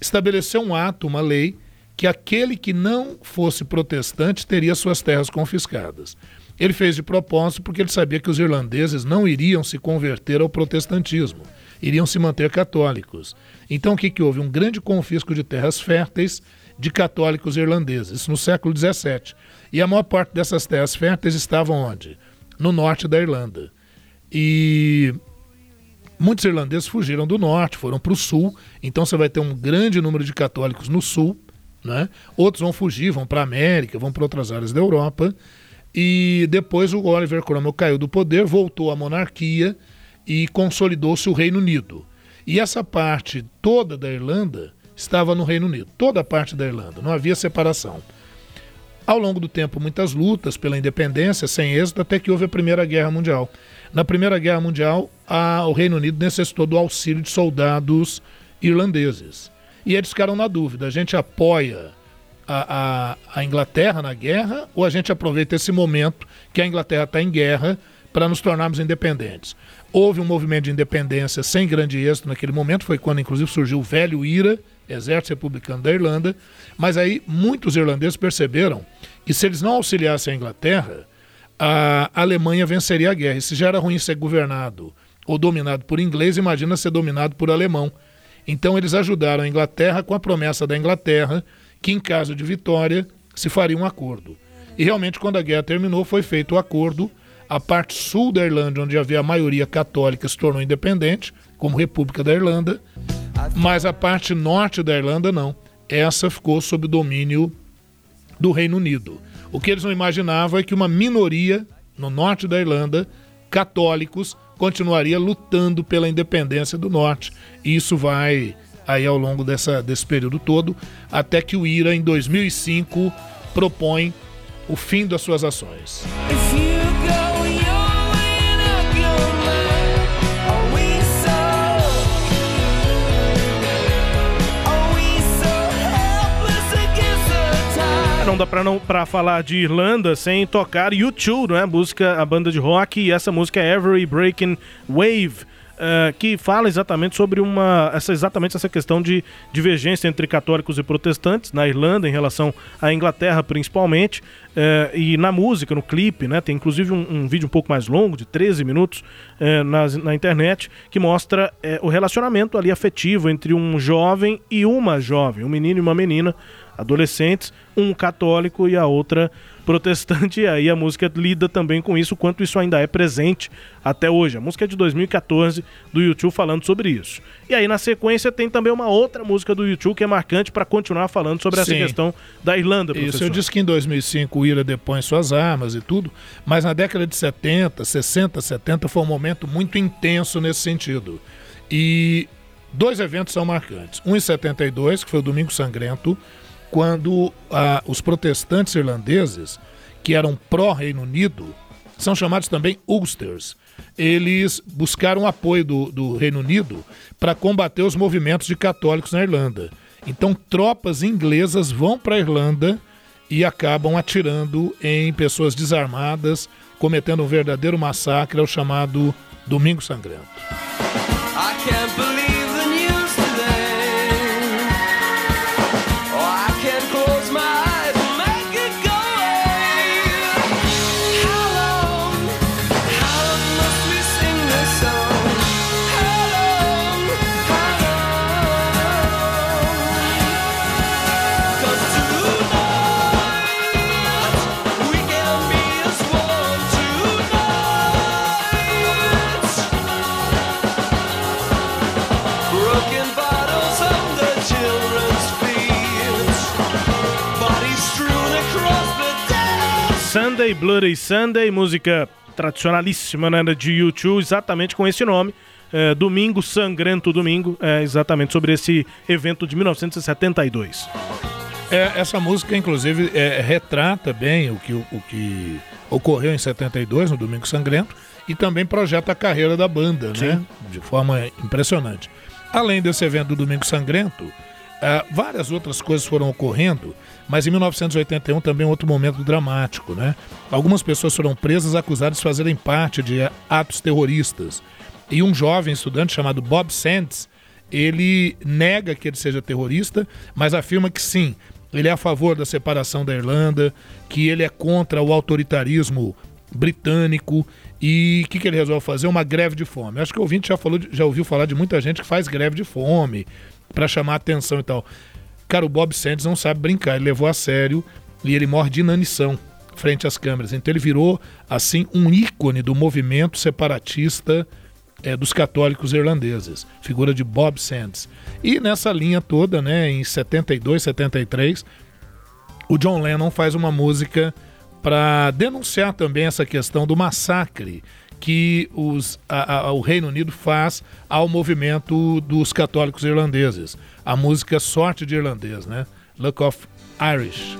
C: estabeleceu um ato, uma lei, que aquele que não fosse protestante teria suas terras confiscadas. Ele fez de propósito porque ele sabia que os irlandeses não iriam se converter ao protestantismo, iriam se manter católicos. Então o que, que houve? Um grande confisco de terras férteis de católicos irlandeses, isso no século XVII. E a maior parte dessas terras férteis estavam onde? No norte da Irlanda. E muitos irlandeses fugiram do norte, foram para o sul, então você vai ter um grande número de católicos no sul, né? outros vão fugir, vão para a América, vão para outras áreas da Europa, e depois o Oliver Cromwell caiu do poder, voltou à monarquia e consolidou-se o Reino Unido. E essa parte toda da Irlanda estava no Reino Unido, toda a parte da Irlanda, não havia separação. Ao longo do tempo, muitas lutas pela independência, sem êxito, até que houve a Primeira Guerra Mundial. Na Primeira Guerra Mundial, a, o Reino Unido necessitou do auxílio de soldados irlandeses. E eles ficaram na dúvida: a gente apoia a, a, a Inglaterra na guerra ou a gente aproveita esse momento que a Inglaterra está em guerra para nos tornarmos independentes? Houve um movimento de independência sem grande êxito naquele momento, foi quando inclusive surgiu o velho IRA, Exército Republicano da Irlanda, mas aí muitos irlandeses perceberam que se eles não auxiliassem a Inglaterra, a Alemanha venceria a guerra. E se já era ruim ser governado ou dominado por inglês, imagina ser dominado por alemão. Então eles ajudaram a Inglaterra com a promessa da Inglaterra que, em caso de vitória, se faria um acordo. E realmente, quando a guerra terminou, foi feito o acordo. A parte sul da Irlanda, onde havia a maioria católica, se tornou independente, como República da Irlanda, mas a parte norte da Irlanda não. Essa ficou sob domínio do Reino Unido. O que eles não imaginavam é que uma minoria no norte da Irlanda, católicos, continuaria lutando pela independência do norte. E isso vai aí ao longo dessa, desse período todo, até que o IRA, em 2005, propõe o fim das suas ações.
A: Dá pra, não, pra falar de Irlanda sem tocar U2, é? A música, a banda de rock, e essa música é Every Breaking Wave. Uh, que fala exatamente sobre uma essa exatamente essa questão de divergência entre católicos e protestantes na Irlanda em relação à Inglaterra principalmente uh, e na música no clipe né tem inclusive um, um vídeo um pouco mais longo de 13 minutos uh, na, na internet que mostra o relacionamento ali afetivo entre um jovem e uma jovem um menino e uma menina adolescentes, um católico e a outra protestante. E aí a música lida também com isso, quanto isso ainda é presente até hoje. A música é de 2014 do YouTube falando sobre isso. E aí na sequência tem também uma outra música do YouTube que é marcante para continuar falando sobre essa questão da Irlanda.
C: Professor. Isso eu disse que em 2005 o IRA depõe suas armas e tudo, mas na década de 70, 60, 70 foi um momento muito intenso nesse sentido. E dois eventos são marcantes. Um em 72, que foi o Domingo Sangrento, quando ah, os protestantes irlandeses, que eram pró-Reino Unido, são chamados também Ulsters. Eles buscaram apoio do, do Reino Unido para combater os movimentos de católicos na Irlanda. Então, tropas inglesas vão para a Irlanda e acabam atirando em pessoas desarmadas, cometendo um verdadeiro massacre, é o chamado Domingo Sangrento.
A: Bloody Sunday, música tradicionalíssima né, de YouTube, exatamente com esse nome. É, Domingo Sangrento Domingo, é, exatamente sobre esse evento de 1972.
C: É, essa música, inclusive, é, retrata bem o que, o que ocorreu em 72, no Domingo Sangrento, e também projeta a carreira da banda, né? De forma impressionante. Além desse evento do Domingo Sangrento, uh, várias outras coisas foram ocorrendo, mas em 1981 também outro momento dramático, né? Algumas pessoas foram presas acusadas de fazerem parte de atos terroristas. E um jovem estudante chamado Bob Sands, ele nega que ele seja terrorista, mas afirma que sim, ele é a favor da separação da Irlanda, que ele é contra o autoritarismo britânico e o que, que, ele resolve fazer? Uma greve de fome. Acho que o ouvinte já, falou, já ouviu falar de muita gente que faz greve de fome para chamar atenção e tal. Cara, o Bob Sands não sabe brincar, ele levou a sério e ele morre de inanição frente às câmeras. Então ele virou, assim, um ícone do movimento separatista é, dos católicos irlandeses, figura de Bob Sands. E nessa linha toda, né, em 72, 73, o John Lennon faz uma música para denunciar também essa questão do massacre que os, a, a, o Reino Unido faz ao movimento dos católicos irlandeses. A música Sorte de Irlandês, né? Look of Irish.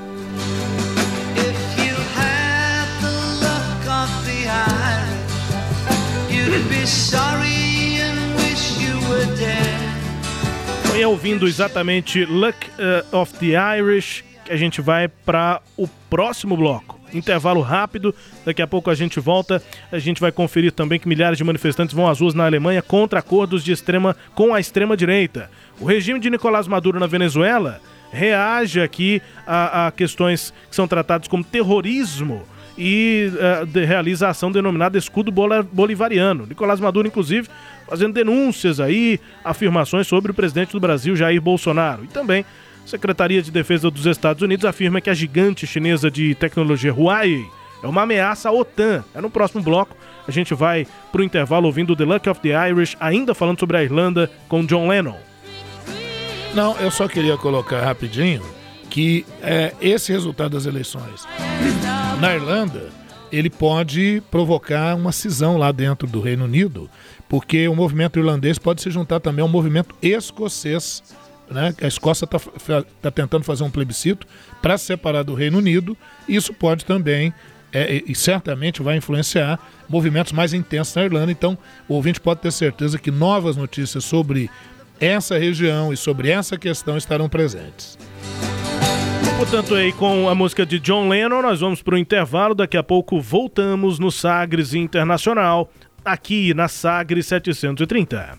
A: Foi ouvindo exatamente Luck uh, of the Irish que a gente vai para o próximo bloco. Intervalo rápido, daqui a pouco a gente volta. A gente vai conferir também que milhares de manifestantes vão às ruas na Alemanha contra acordos de extrema com a extrema direita. O regime de Nicolás Maduro na Venezuela reage aqui a, a questões que são tratadas como terrorismo e uh, de realização denominada escudo bolivariano. Nicolás Maduro, inclusive, fazendo denúncias aí, afirmações sobre o presidente do Brasil, Jair Bolsonaro. E também Secretaria de Defesa dos Estados Unidos afirma que a gigante chinesa de tecnologia Huawei é uma ameaça à OTAN. É no próximo bloco. A gente vai para o intervalo ouvindo The Luck of the Irish, ainda falando sobre a Irlanda com John Lennon.
C: Não, eu só queria colocar rapidinho que é, esse resultado das eleições na Irlanda ele pode provocar uma cisão lá dentro do Reino Unido, porque o movimento irlandês pode se juntar também ao movimento escocês né? A Escócia está tá tentando fazer um plebiscito para se separar do Reino Unido. E isso pode também, é, e certamente vai influenciar movimentos mais intensos na Irlanda. Então, o ouvinte pode ter certeza que novas notícias sobre essa região e sobre essa questão estarão presentes.
A: Portanto, aí com a música de John Lennon, nós vamos para o intervalo. Daqui a pouco voltamos no Sagres Internacional, aqui na Sagres 730.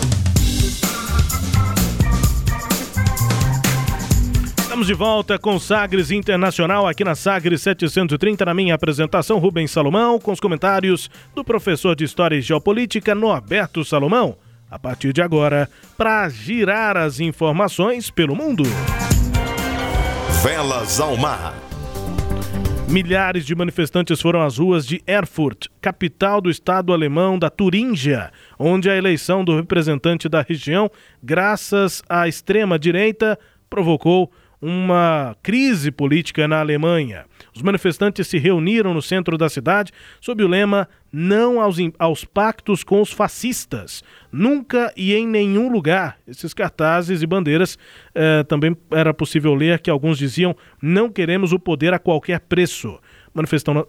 A: Estamos de volta com Sagres Internacional aqui na Sagres 730, na minha apresentação, Rubens Salomão, com os comentários do professor de História e Geopolítica, Norberto Salomão. A partir de agora, para girar as informações pelo mundo.
D: Velas ao mar.
A: Milhares de manifestantes foram às ruas de Erfurt, capital do estado alemão da Turíngia, onde a eleição do representante da região, graças à extrema-direita, provocou uma crise política na Alemanha. Os manifestantes se reuniram no centro da cidade sob o lema Não aos, aos pactos com os fascistas. Nunca e em nenhum lugar. Esses cartazes e bandeiras eh, também era possível ler que alguns diziam Não queremos o poder a qualquer preço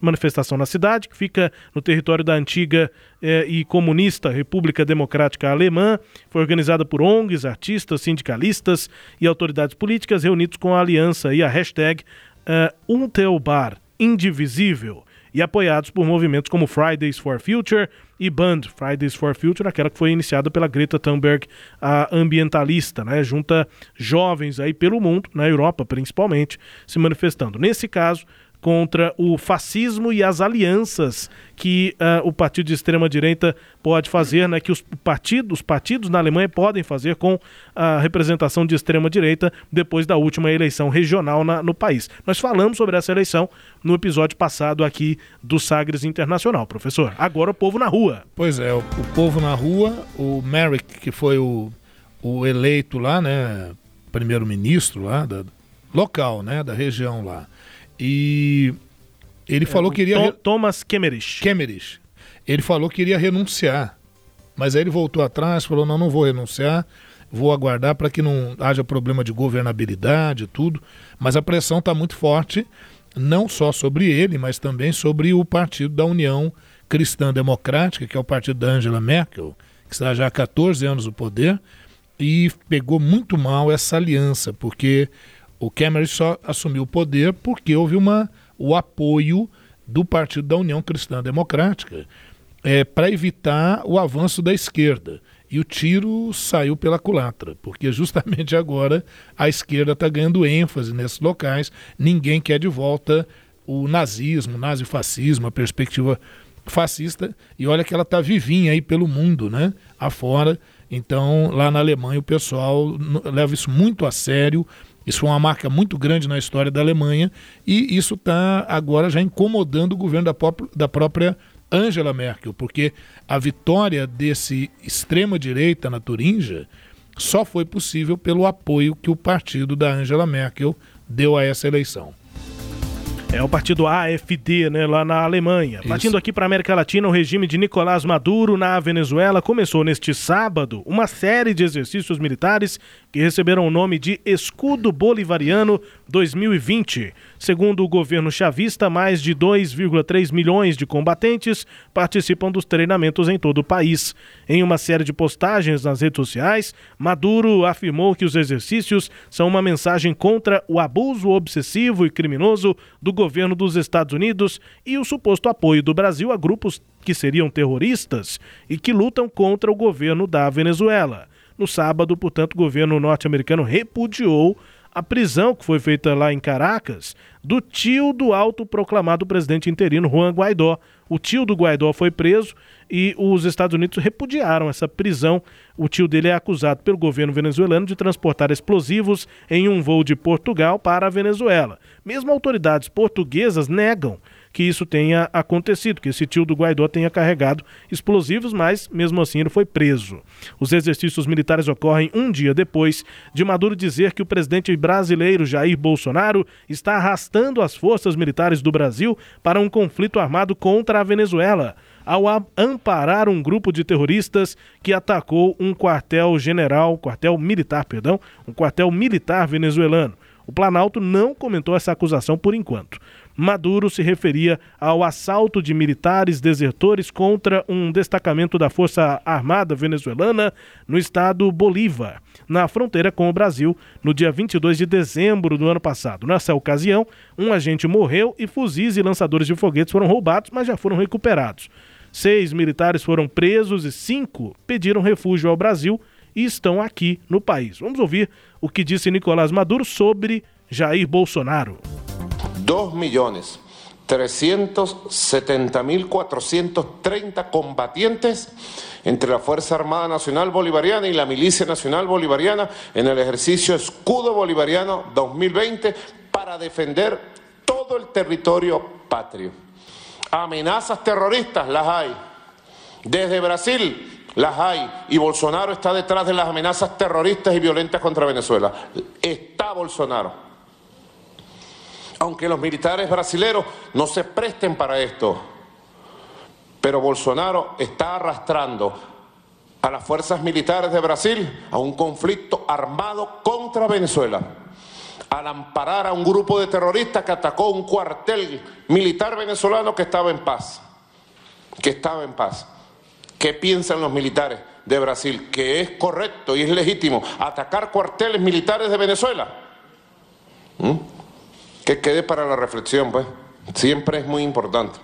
A: manifestação na cidade, que fica no território da antiga eh, e comunista República Democrática Alemã. Foi organizada por ONGs, artistas, sindicalistas e autoridades políticas reunidos com a aliança e a hashtag uh, Unteobar, indivisível, e apoiados por movimentos como Fridays for Future e Band Fridays for Future, aquela que foi iniciada pela Greta Thunberg, a ambientalista, né? Junta jovens aí pelo mundo, na Europa principalmente, se manifestando. Nesse caso, contra o fascismo e as alianças que uh, o partido de extrema direita pode fazer, né, que os partidos, os partidos na Alemanha podem fazer com a representação de extrema direita depois da última eleição regional na, no país. Nós falamos sobre essa eleição no episódio passado aqui do Sagres Internacional, professor. Agora o povo na rua.
C: Pois é, o, o povo na rua, o Merrick, que foi o, o eleito lá, né, primeiro-ministro lá da local, né, da região lá e ele é, falou que iria.
A: Thomas Kemmerich.
C: Kemmerich. Ele falou que iria renunciar. Mas aí ele voltou atrás, falou: não, não vou renunciar, vou aguardar para que não haja problema de governabilidade e tudo. Mas a pressão está muito forte, não só sobre ele, mas também sobre o partido da União Cristã Democrática, que é o partido da Angela Merkel, que está já há 14 anos no poder, e pegou muito mal essa aliança, porque o Cameron só assumiu o poder porque houve uma, o apoio do Partido da União Cristã Democrática é, para evitar o avanço da esquerda. E o tiro saiu pela culatra, porque justamente agora a esquerda está ganhando ênfase nesses locais, ninguém quer de volta o nazismo, o nazifascismo, a perspectiva fascista, e olha que ela está vivinha aí pelo mundo, né? Afora. Então, lá na Alemanha, o pessoal leva isso muito a sério, isso foi uma marca muito grande na história da Alemanha e isso está agora já incomodando o governo da, da própria Angela Merkel, porque a vitória desse extrema-direita na Turingia só foi possível pelo apoio que o partido da Angela Merkel deu a essa eleição.
A: É o partido AFD, né, lá na Alemanha. Isso. Partindo aqui para a América Latina, o regime de Nicolás Maduro na Venezuela começou neste sábado uma série de exercícios militares que receberam o nome de Escudo Bolivariano 2020. Segundo o governo chavista, mais de 2,3 milhões de combatentes participam dos treinamentos em todo o país. Em uma série de postagens nas redes sociais, Maduro afirmou que os exercícios são uma mensagem contra o abuso obsessivo e criminoso do governo dos Estados Unidos e o suposto apoio do Brasil a grupos que seriam terroristas e que lutam contra o governo da Venezuela. No sábado, portanto, o governo norte-americano repudiou a prisão que foi feita lá em Caracas do tio do autoproclamado presidente interino Juan Guaidó. O tio do Guaidó foi preso e os Estados Unidos repudiaram essa prisão. O tio dele é acusado pelo governo venezuelano de transportar explosivos em um voo de Portugal para a Venezuela. Mesmo autoridades portuguesas negam que isso tenha acontecido, que esse tio do Guaidó tenha carregado explosivos, mas mesmo assim ele foi preso. Os exercícios militares ocorrem um dia depois de Maduro dizer que o presidente brasileiro Jair Bolsonaro está arrastando as forças militares do Brasil para um conflito armado contra a Venezuela ao amparar um grupo de terroristas que atacou um quartel general, quartel militar, perdão, um quartel militar venezuelano. O Planalto não comentou essa acusação por enquanto. Maduro se referia ao assalto de militares desertores contra um destacamento da Força Armada venezuelana no estado Bolívar, na fronteira com o Brasil, no dia 22 de dezembro do ano passado. Nessa ocasião, um agente morreu e fuzis e lançadores de foguetes foram roubados, mas já foram recuperados. Seis militares foram presos e cinco pediram refúgio ao Brasil e estão aqui no país. Vamos ouvir o que disse Nicolás Maduro sobre Jair Bolsonaro.
G: 2.370.430 combatientes entre la Fuerza Armada Nacional Bolivariana y la Milicia Nacional Bolivariana en el ejercicio Escudo Bolivariano 2020 para defender todo el territorio patrio. Amenazas terroristas las hay. Desde Brasil las hay. Y Bolsonaro está detrás de las amenazas terroristas y violentas contra Venezuela. Está Bolsonaro. Aunque los militares brasileños no se presten para esto, pero Bolsonaro está arrastrando a las fuerzas militares de Brasil a un conflicto armado contra Venezuela al amparar a un grupo de terroristas que atacó un cuartel militar venezolano que estaba en paz, que estaba en paz. ¿Qué piensan los militares de Brasil? Que es correcto y es legítimo atacar cuarteles militares de Venezuela. ¿Mm? Que quede para la reflexión, pues. Siempre es muy importante.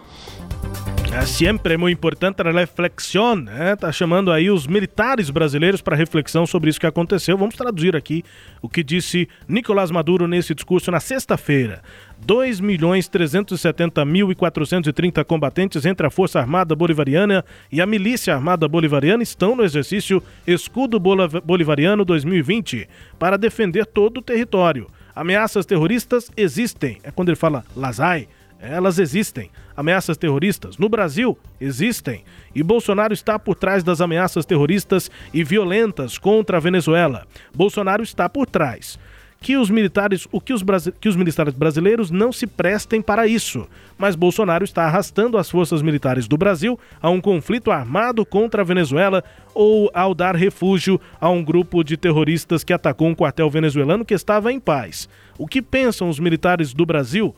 A: É sempre muito importante a reflexão, né? Tá chamando aí os militares brasileiros para reflexão sobre isso que aconteceu. Vamos traduzir aqui o que disse Nicolás Maduro nesse discurso na sexta-feira. 2 milhões 370 mil e 430 combatentes entre a Força Armada Bolivariana e a Milícia Armada Bolivariana estão no exercício Escudo Bolivariano 2020 para defender todo o território. Ameaças terroristas existem. É quando ele fala Lazai elas existem. Ameaças terroristas no Brasil existem. E Bolsonaro está por trás das ameaças terroristas e violentas contra a Venezuela. Bolsonaro está por trás. Que os militares, o que os, que os militares brasileiros não se prestem para isso. Mas Bolsonaro está arrastando as forças militares do Brasil a um conflito armado contra a Venezuela ou ao dar refúgio a um grupo de terroristas que atacou um quartel venezuelano que estava em paz. O que pensam os militares do Brasil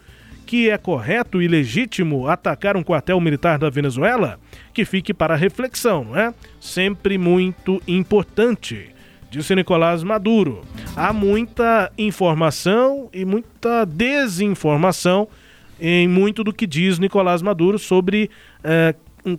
A: que é correto e legítimo atacar um quartel militar da Venezuela? Que fique para reflexão, não é? Sempre muito importante. Disse Nicolás Maduro. Há muita informação e muita desinformação em muito do que diz Nicolás Maduro sobre eh,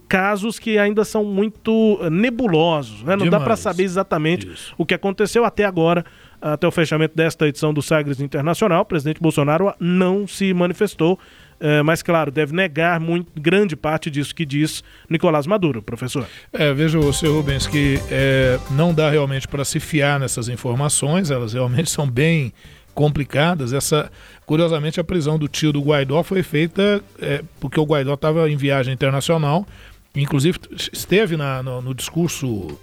A: casos que ainda são muito nebulosos. Né? Não Demais. dá para saber exatamente Isso. o que aconteceu até agora até o fechamento desta edição do Sagres Internacional, o presidente Bolsonaro não se manifestou, é, mas, claro, deve negar muito, grande parte disso que diz Nicolás Maduro, professor.
C: É, veja, senhor Rubens, que é, não dá realmente para se fiar nessas informações, elas realmente são bem complicadas. Essa, curiosamente, a prisão do tio do Guaidó foi feita é, porque o Guaidó estava em viagem internacional, inclusive esteve na, no, no discurso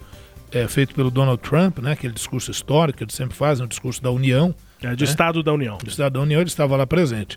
C: é, feito pelo Donald Trump, né, aquele discurso histórico que ele sempre faz, um discurso da União.
A: É, de né? Estado da União.
C: Do Estado da União, ele estava lá presente.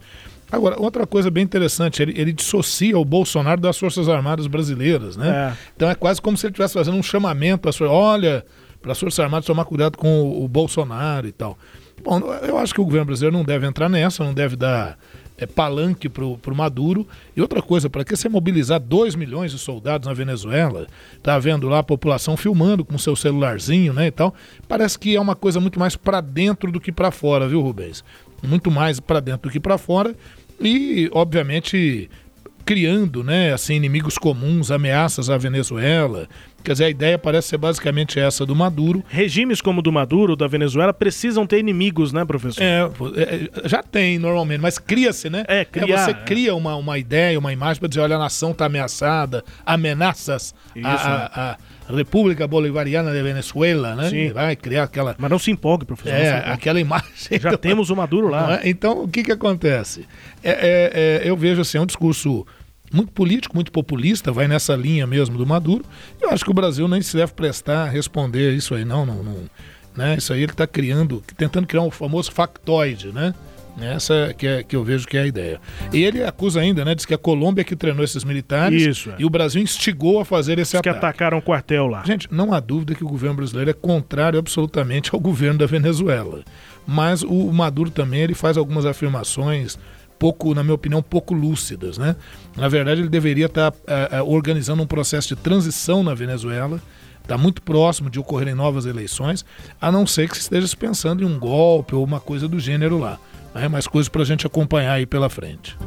C: Agora, outra coisa bem interessante, ele, ele dissocia o Bolsonaro das Forças Armadas brasileiras, né? É. Então é quase como se ele estivesse fazendo um chamamento para olha, para as Forças Armadas tomar cuidado com o, o Bolsonaro e tal. Bom, eu acho que o governo brasileiro não deve entrar nessa, não deve dar é, palanque para o Maduro. E outra coisa, para que você mobilizar 2 milhões de soldados na Venezuela, tá vendo lá a população filmando com seu celularzinho, né, e tal, parece que é uma coisa muito mais para dentro do que para fora, viu, Rubens? Muito mais para dentro do que para fora. E, obviamente, criando, né, assim, inimigos comuns, ameaças à Venezuela. Quer dizer, a ideia parece ser basicamente essa do Maduro.
A: Regimes como o do Maduro, da Venezuela, precisam ter inimigos, né, professor?
C: É, é já tem normalmente, mas cria-se, né?
A: É, cria,
C: é, você
A: é.
C: cria uma, uma ideia, uma imagem para dizer, olha, a nação está ameaçada, ameaças Isso, a, a, a República Bolivariana de Venezuela, né?
A: Sim.
C: Vai criar aquela.
A: Mas não se empolgue, professor.
C: É, aquela imagem.
A: Já temos o Maduro lá.
C: É? Então, o que, que acontece? É, é, é, eu vejo assim, é um discurso muito político, muito populista, vai nessa linha mesmo do Maduro. Eu acho que o Brasil nem se deve prestar a responder isso aí, não. não, não né? Isso aí ele está criando, tentando criar um famoso factoide, né? Essa que, é, que eu vejo que é a ideia. E ele acusa ainda, né? Diz que a Colômbia que treinou esses militares
A: Isso, é.
C: e o Brasil instigou a fazer esse
A: diz
C: ataque.
A: que atacaram o quartel lá.
C: Gente, não há dúvida que o governo brasileiro é contrário absolutamente ao governo da Venezuela. Mas o Maduro também ele faz algumas afirmações pouco, na minha opinião, pouco lúcidas. Né? Na verdade, ele deveria estar tá, uh, organizando um processo de transição na Venezuela, está muito próximo de ocorrerem novas eleições, a não ser que se esteja pensando em um golpe ou uma coisa do gênero lá. Né? Mais coisas para a gente acompanhar aí pela frente.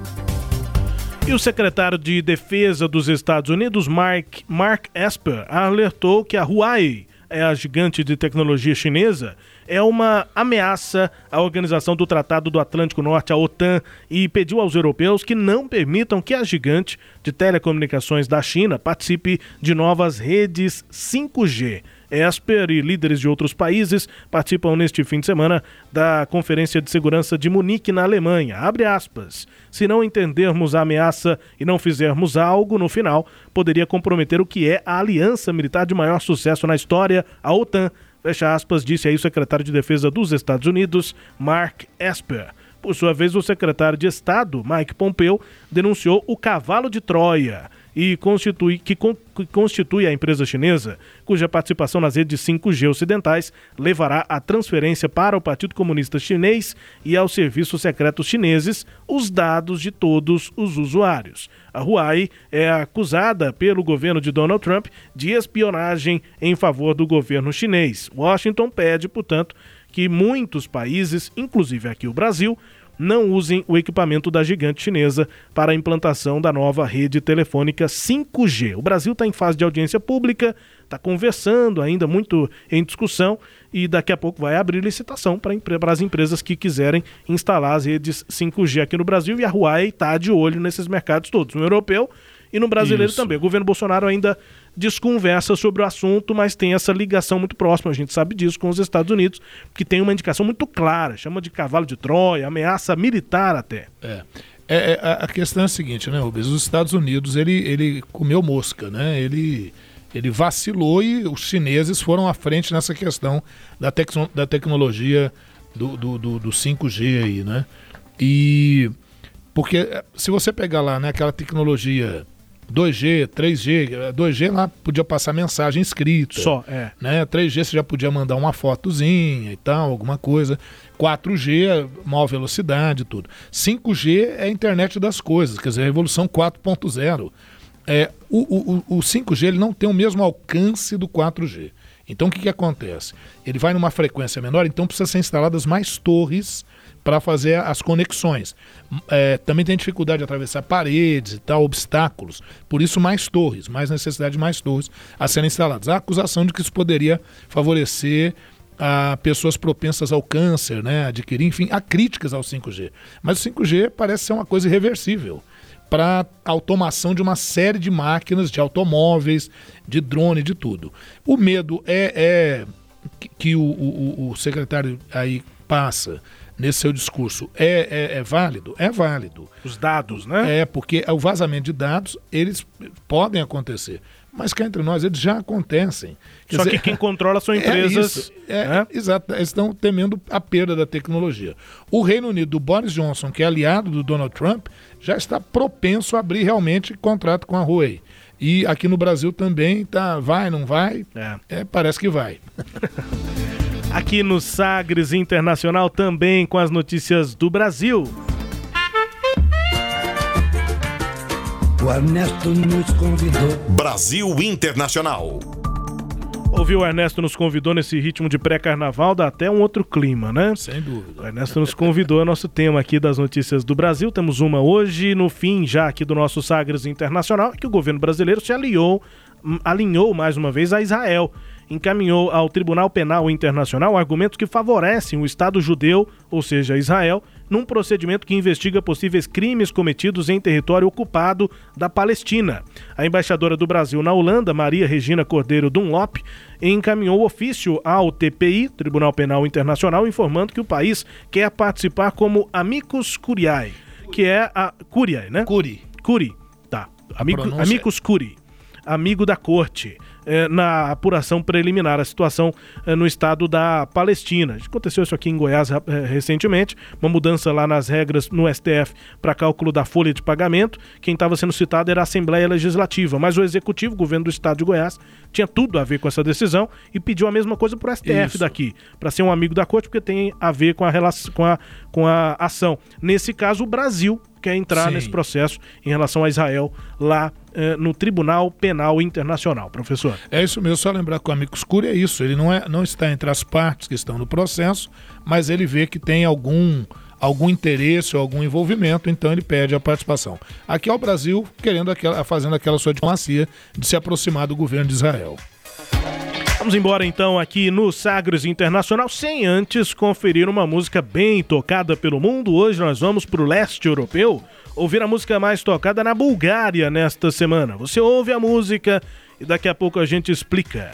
A: E o secretário de Defesa dos Estados Unidos, Mark, Mark Esper, alertou que a Huawei é a gigante de tecnologia chinesa, é uma ameaça à organização do Tratado do Atlântico Norte, a OTAN, e pediu aos europeus que não permitam que a gigante de telecomunicações da China participe de novas redes 5G. Esper e líderes de outros países participam neste fim de semana da Conferência de Segurança de Munique, na Alemanha. Abre aspas. Se não entendermos a ameaça e não fizermos algo, no final, poderia comprometer o que é a aliança militar de maior sucesso na história, a OTAN. Fecha aspas, disse aí o secretário de Defesa dos Estados Unidos, Mark Esper. Por sua vez, o secretário de Estado, Mike Pompeo, denunciou o cavalo de Troia e constitui, que, con, que constitui a empresa chinesa, cuja participação nas redes 5G ocidentais levará à transferência para o Partido Comunista Chinês e aos serviços secretos chineses os dados de todos os usuários. A Huawei é acusada pelo governo de Donald Trump de espionagem em favor do governo chinês. Washington pede, portanto, que muitos países, inclusive aqui o Brasil, não usem o equipamento da gigante chinesa para a implantação da nova rede telefônica 5G. O Brasil está em fase de audiência pública, está conversando ainda muito em discussão e daqui a pouco vai abrir licitação para as empresas que quiserem instalar as redes 5G aqui no Brasil e a Huawei está de olho nesses mercados todos, no europeu e no brasileiro Isso. também. O governo Bolsonaro ainda desconversa sobre o assunto, mas tem essa ligação muito próxima, a gente sabe disso, com os Estados Unidos, que tem uma indicação muito clara, chama de cavalo de Troia, ameaça militar até.
C: É. É, é a questão é a seguinte, né, Rubens? Os Estados Unidos, ele, ele comeu mosca, né? Ele, ele vacilou e os chineses foram à frente nessa questão da, tec da tecnologia do, do, do, do 5G aí, né? E porque eh, se você pegar lá, né, aquela tecnologia 2G, 3G, 2G lá podia passar mensagem escrita.
A: Só, é.
C: Né? 3G você já podia mandar uma fotozinha e tal, alguma coisa. 4G é maior velocidade e tudo. 5G é a internet das coisas, quer dizer, a revolução 4.0. É, o, o, o 5G ele não tem o mesmo alcance do 4G. Então o que, que acontece? Ele vai numa frequência menor, então precisa ser instaladas mais torres para fazer as conexões. É, também tem dificuldade de atravessar paredes e tal, obstáculos. Por isso, mais torres, mais necessidade de mais torres a serem instaladas. Há acusação de que isso poderia favorecer a pessoas propensas ao câncer, né, adquirir, enfim, há críticas ao 5G. Mas o 5G parece ser uma coisa irreversível para automação de uma série de máquinas, de automóveis, de drone, de tudo. O medo é, é que o, o, o secretário aí passa nesse seu discurso é, é, é, válido? É válido.
A: Os dados, né?
C: É, porque o vazamento de dados, eles podem acontecer. Mas cá entre nós, eles já acontecem.
A: Quer Só dizer, que quem controla são é empresas.
C: É, é né? Exato, eles estão temendo a perda da tecnologia. O Reino Unido, do Boris Johnson, que é aliado do Donald Trump, já está propenso a abrir realmente contrato com a Huawei. E aqui no Brasil também tá, vai, não vai? É. é parece que vai.
A: aqui no Sagres Internacional também com as notícias do Brasil.
D: O Ernesto nos convidou. Brasil Internacional.
A: Ouviu o Ernesto nos convidou nesse ritmo de pré-carnaval, dá até um outro clima, né?
C: Sem dúvida.
A: O Ernesto nos convidou, é nosso tema aqui das notícias do Brasil. Temos uma hoje, no fim já aqui do nosso Sagres Internacional, que o governo brasileiro se aliou, hum, alinhou mais uma vez a Israel encaminhou ao Tribunal Penal Internacional argumentos que favorecem o Estado judeu, ou seja, Israel, num procedimento que investiga possíveis crimes cometidos em território ocupado da Palestina. A embaixadora do Brasil na Holanda, Maria Regina Cordeiro Dunlop, encaminhou ofício ao TPI, Tribunal Penal Internacional, informando que o país quer participar como amicus curiae, que é a curiae, né?
C: Curi.
A: Curi, tá. Amico, amicus curi, amigo da corte é, na apuração preliminar, a situação é, no estado da Palestina. Aconteceu isso aqui em Goiás é, recentemente, uma mudança lá nas regras no STF para cálculo da folha de pagamento. Quem estava sendo citado era a Assembleia Legislativa, mas o Executivo, o governo do estado de Goiás, tinha tudo a ver com essa decisão e pediu a mesma coisa para o STF isso. daqui, para ser um amigo da corte, porque tem a ver com a, relação, com a, com a ação. Nesse caso, o Brasil quer entrar Sim. nesse processo em relação a Israel lá eh, no Tribunal Penal Internacional, professor.
C: É isso mesmo, só lembrar que o amigo escuro é isso, ele não, é, não está entre as partes que estão no processo, mas ele vê que tem algum algum interesse ou algum envolvimento, então ele pede a participação. Aqui é o Brasil querendo aquela, fazendo aquela sua diplomacia de se aproximar do governo de Israel.
A: Vamos embora então aqui no Sagres Internacional, sem antes conferir uma música bem tocada pelo mundo. Hoje nós vamos para o leste europeu ouvir a música mais tocada na Bulgária nesta semana. Você ouve a música e daqui a pouco a gente explica.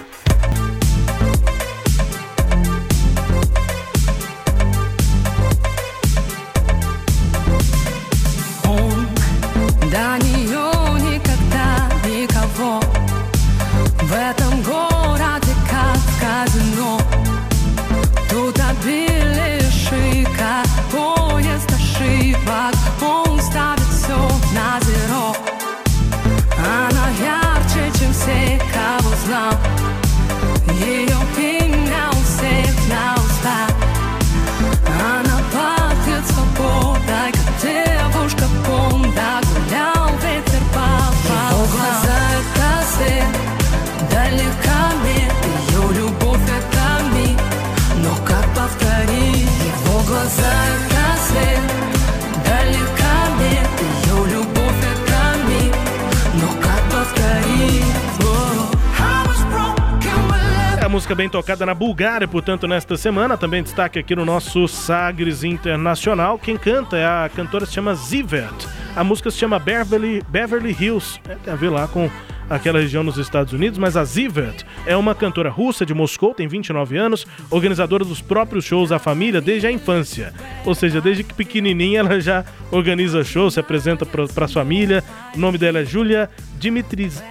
A: Música bem tocada na Bulgária, portanto, nesta semana. Também destaque aqui no nosso Sagres Internacional. Quem canta é a cantora se chama Zivert. A música se chama Beverly, Beverly Hills. É, tem a ver lá com aquela região nos Estados Unidos, mas a Zivert é uma cantora russa de Moscou, tem 29 anos, organizadora dos próprios shows da família desde a infância. Ou seja, desde que pequenininha ela já organiza shows, se apresenta para a família. O nome dela é Julia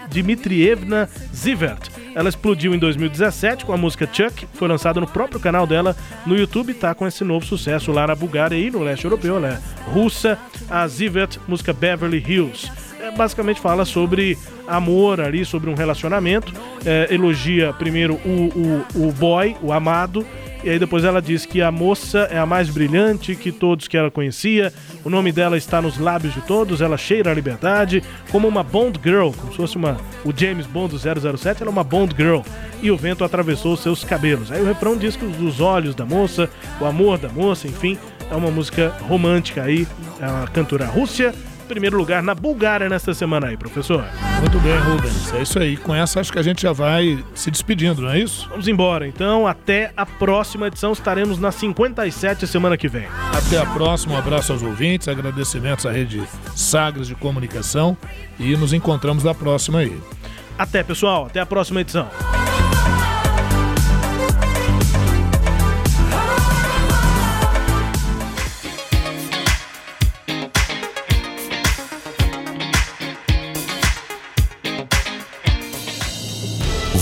A: Dmitrievna Zivert. Ela explodiu em 2017 com a música Chuck, foi lançada no próprio canal dela no YouTube, tá com esse novo sucesso lá na Bulgária e no leste europeu, é russa, a Zivert, música Beverly Hills. Basicamente fala sobre amor ali, sobre um relacionamento, é, elogia primeiro o, o, o boy, o amado, e aí depois ela diz que a moça é a mais brilhante que todos que ela conhecia. O nome dela está nos lábios de todos, ela cheira a liberdade, como uma Bond Girl, como se fosse uma, o James Bond do 007, ela é uma Bond Girl. E o vento atravessou seus cabelos. Aí o refrão diz que os olhos da moça, o amor da moça, enfim, é uma música romântica aí, é uma cantora Rússia primeiro lugar na Bulgária nesta semana aí, professor.
C: Muito bem, Rubens. É isso aí. Com essa, acho que a gente já vai se despedindo, não é isso?
A: Vamos embora, então. Até a próxima edição. Estaremos na 57 semana que vem.
C: Até a próxima. Um abraço aos ouvintes, agradecimentos à rede Sagres de Comunicação e nos encontramos na próxima aí.
A: Até, pessoal. Até a próxima edição.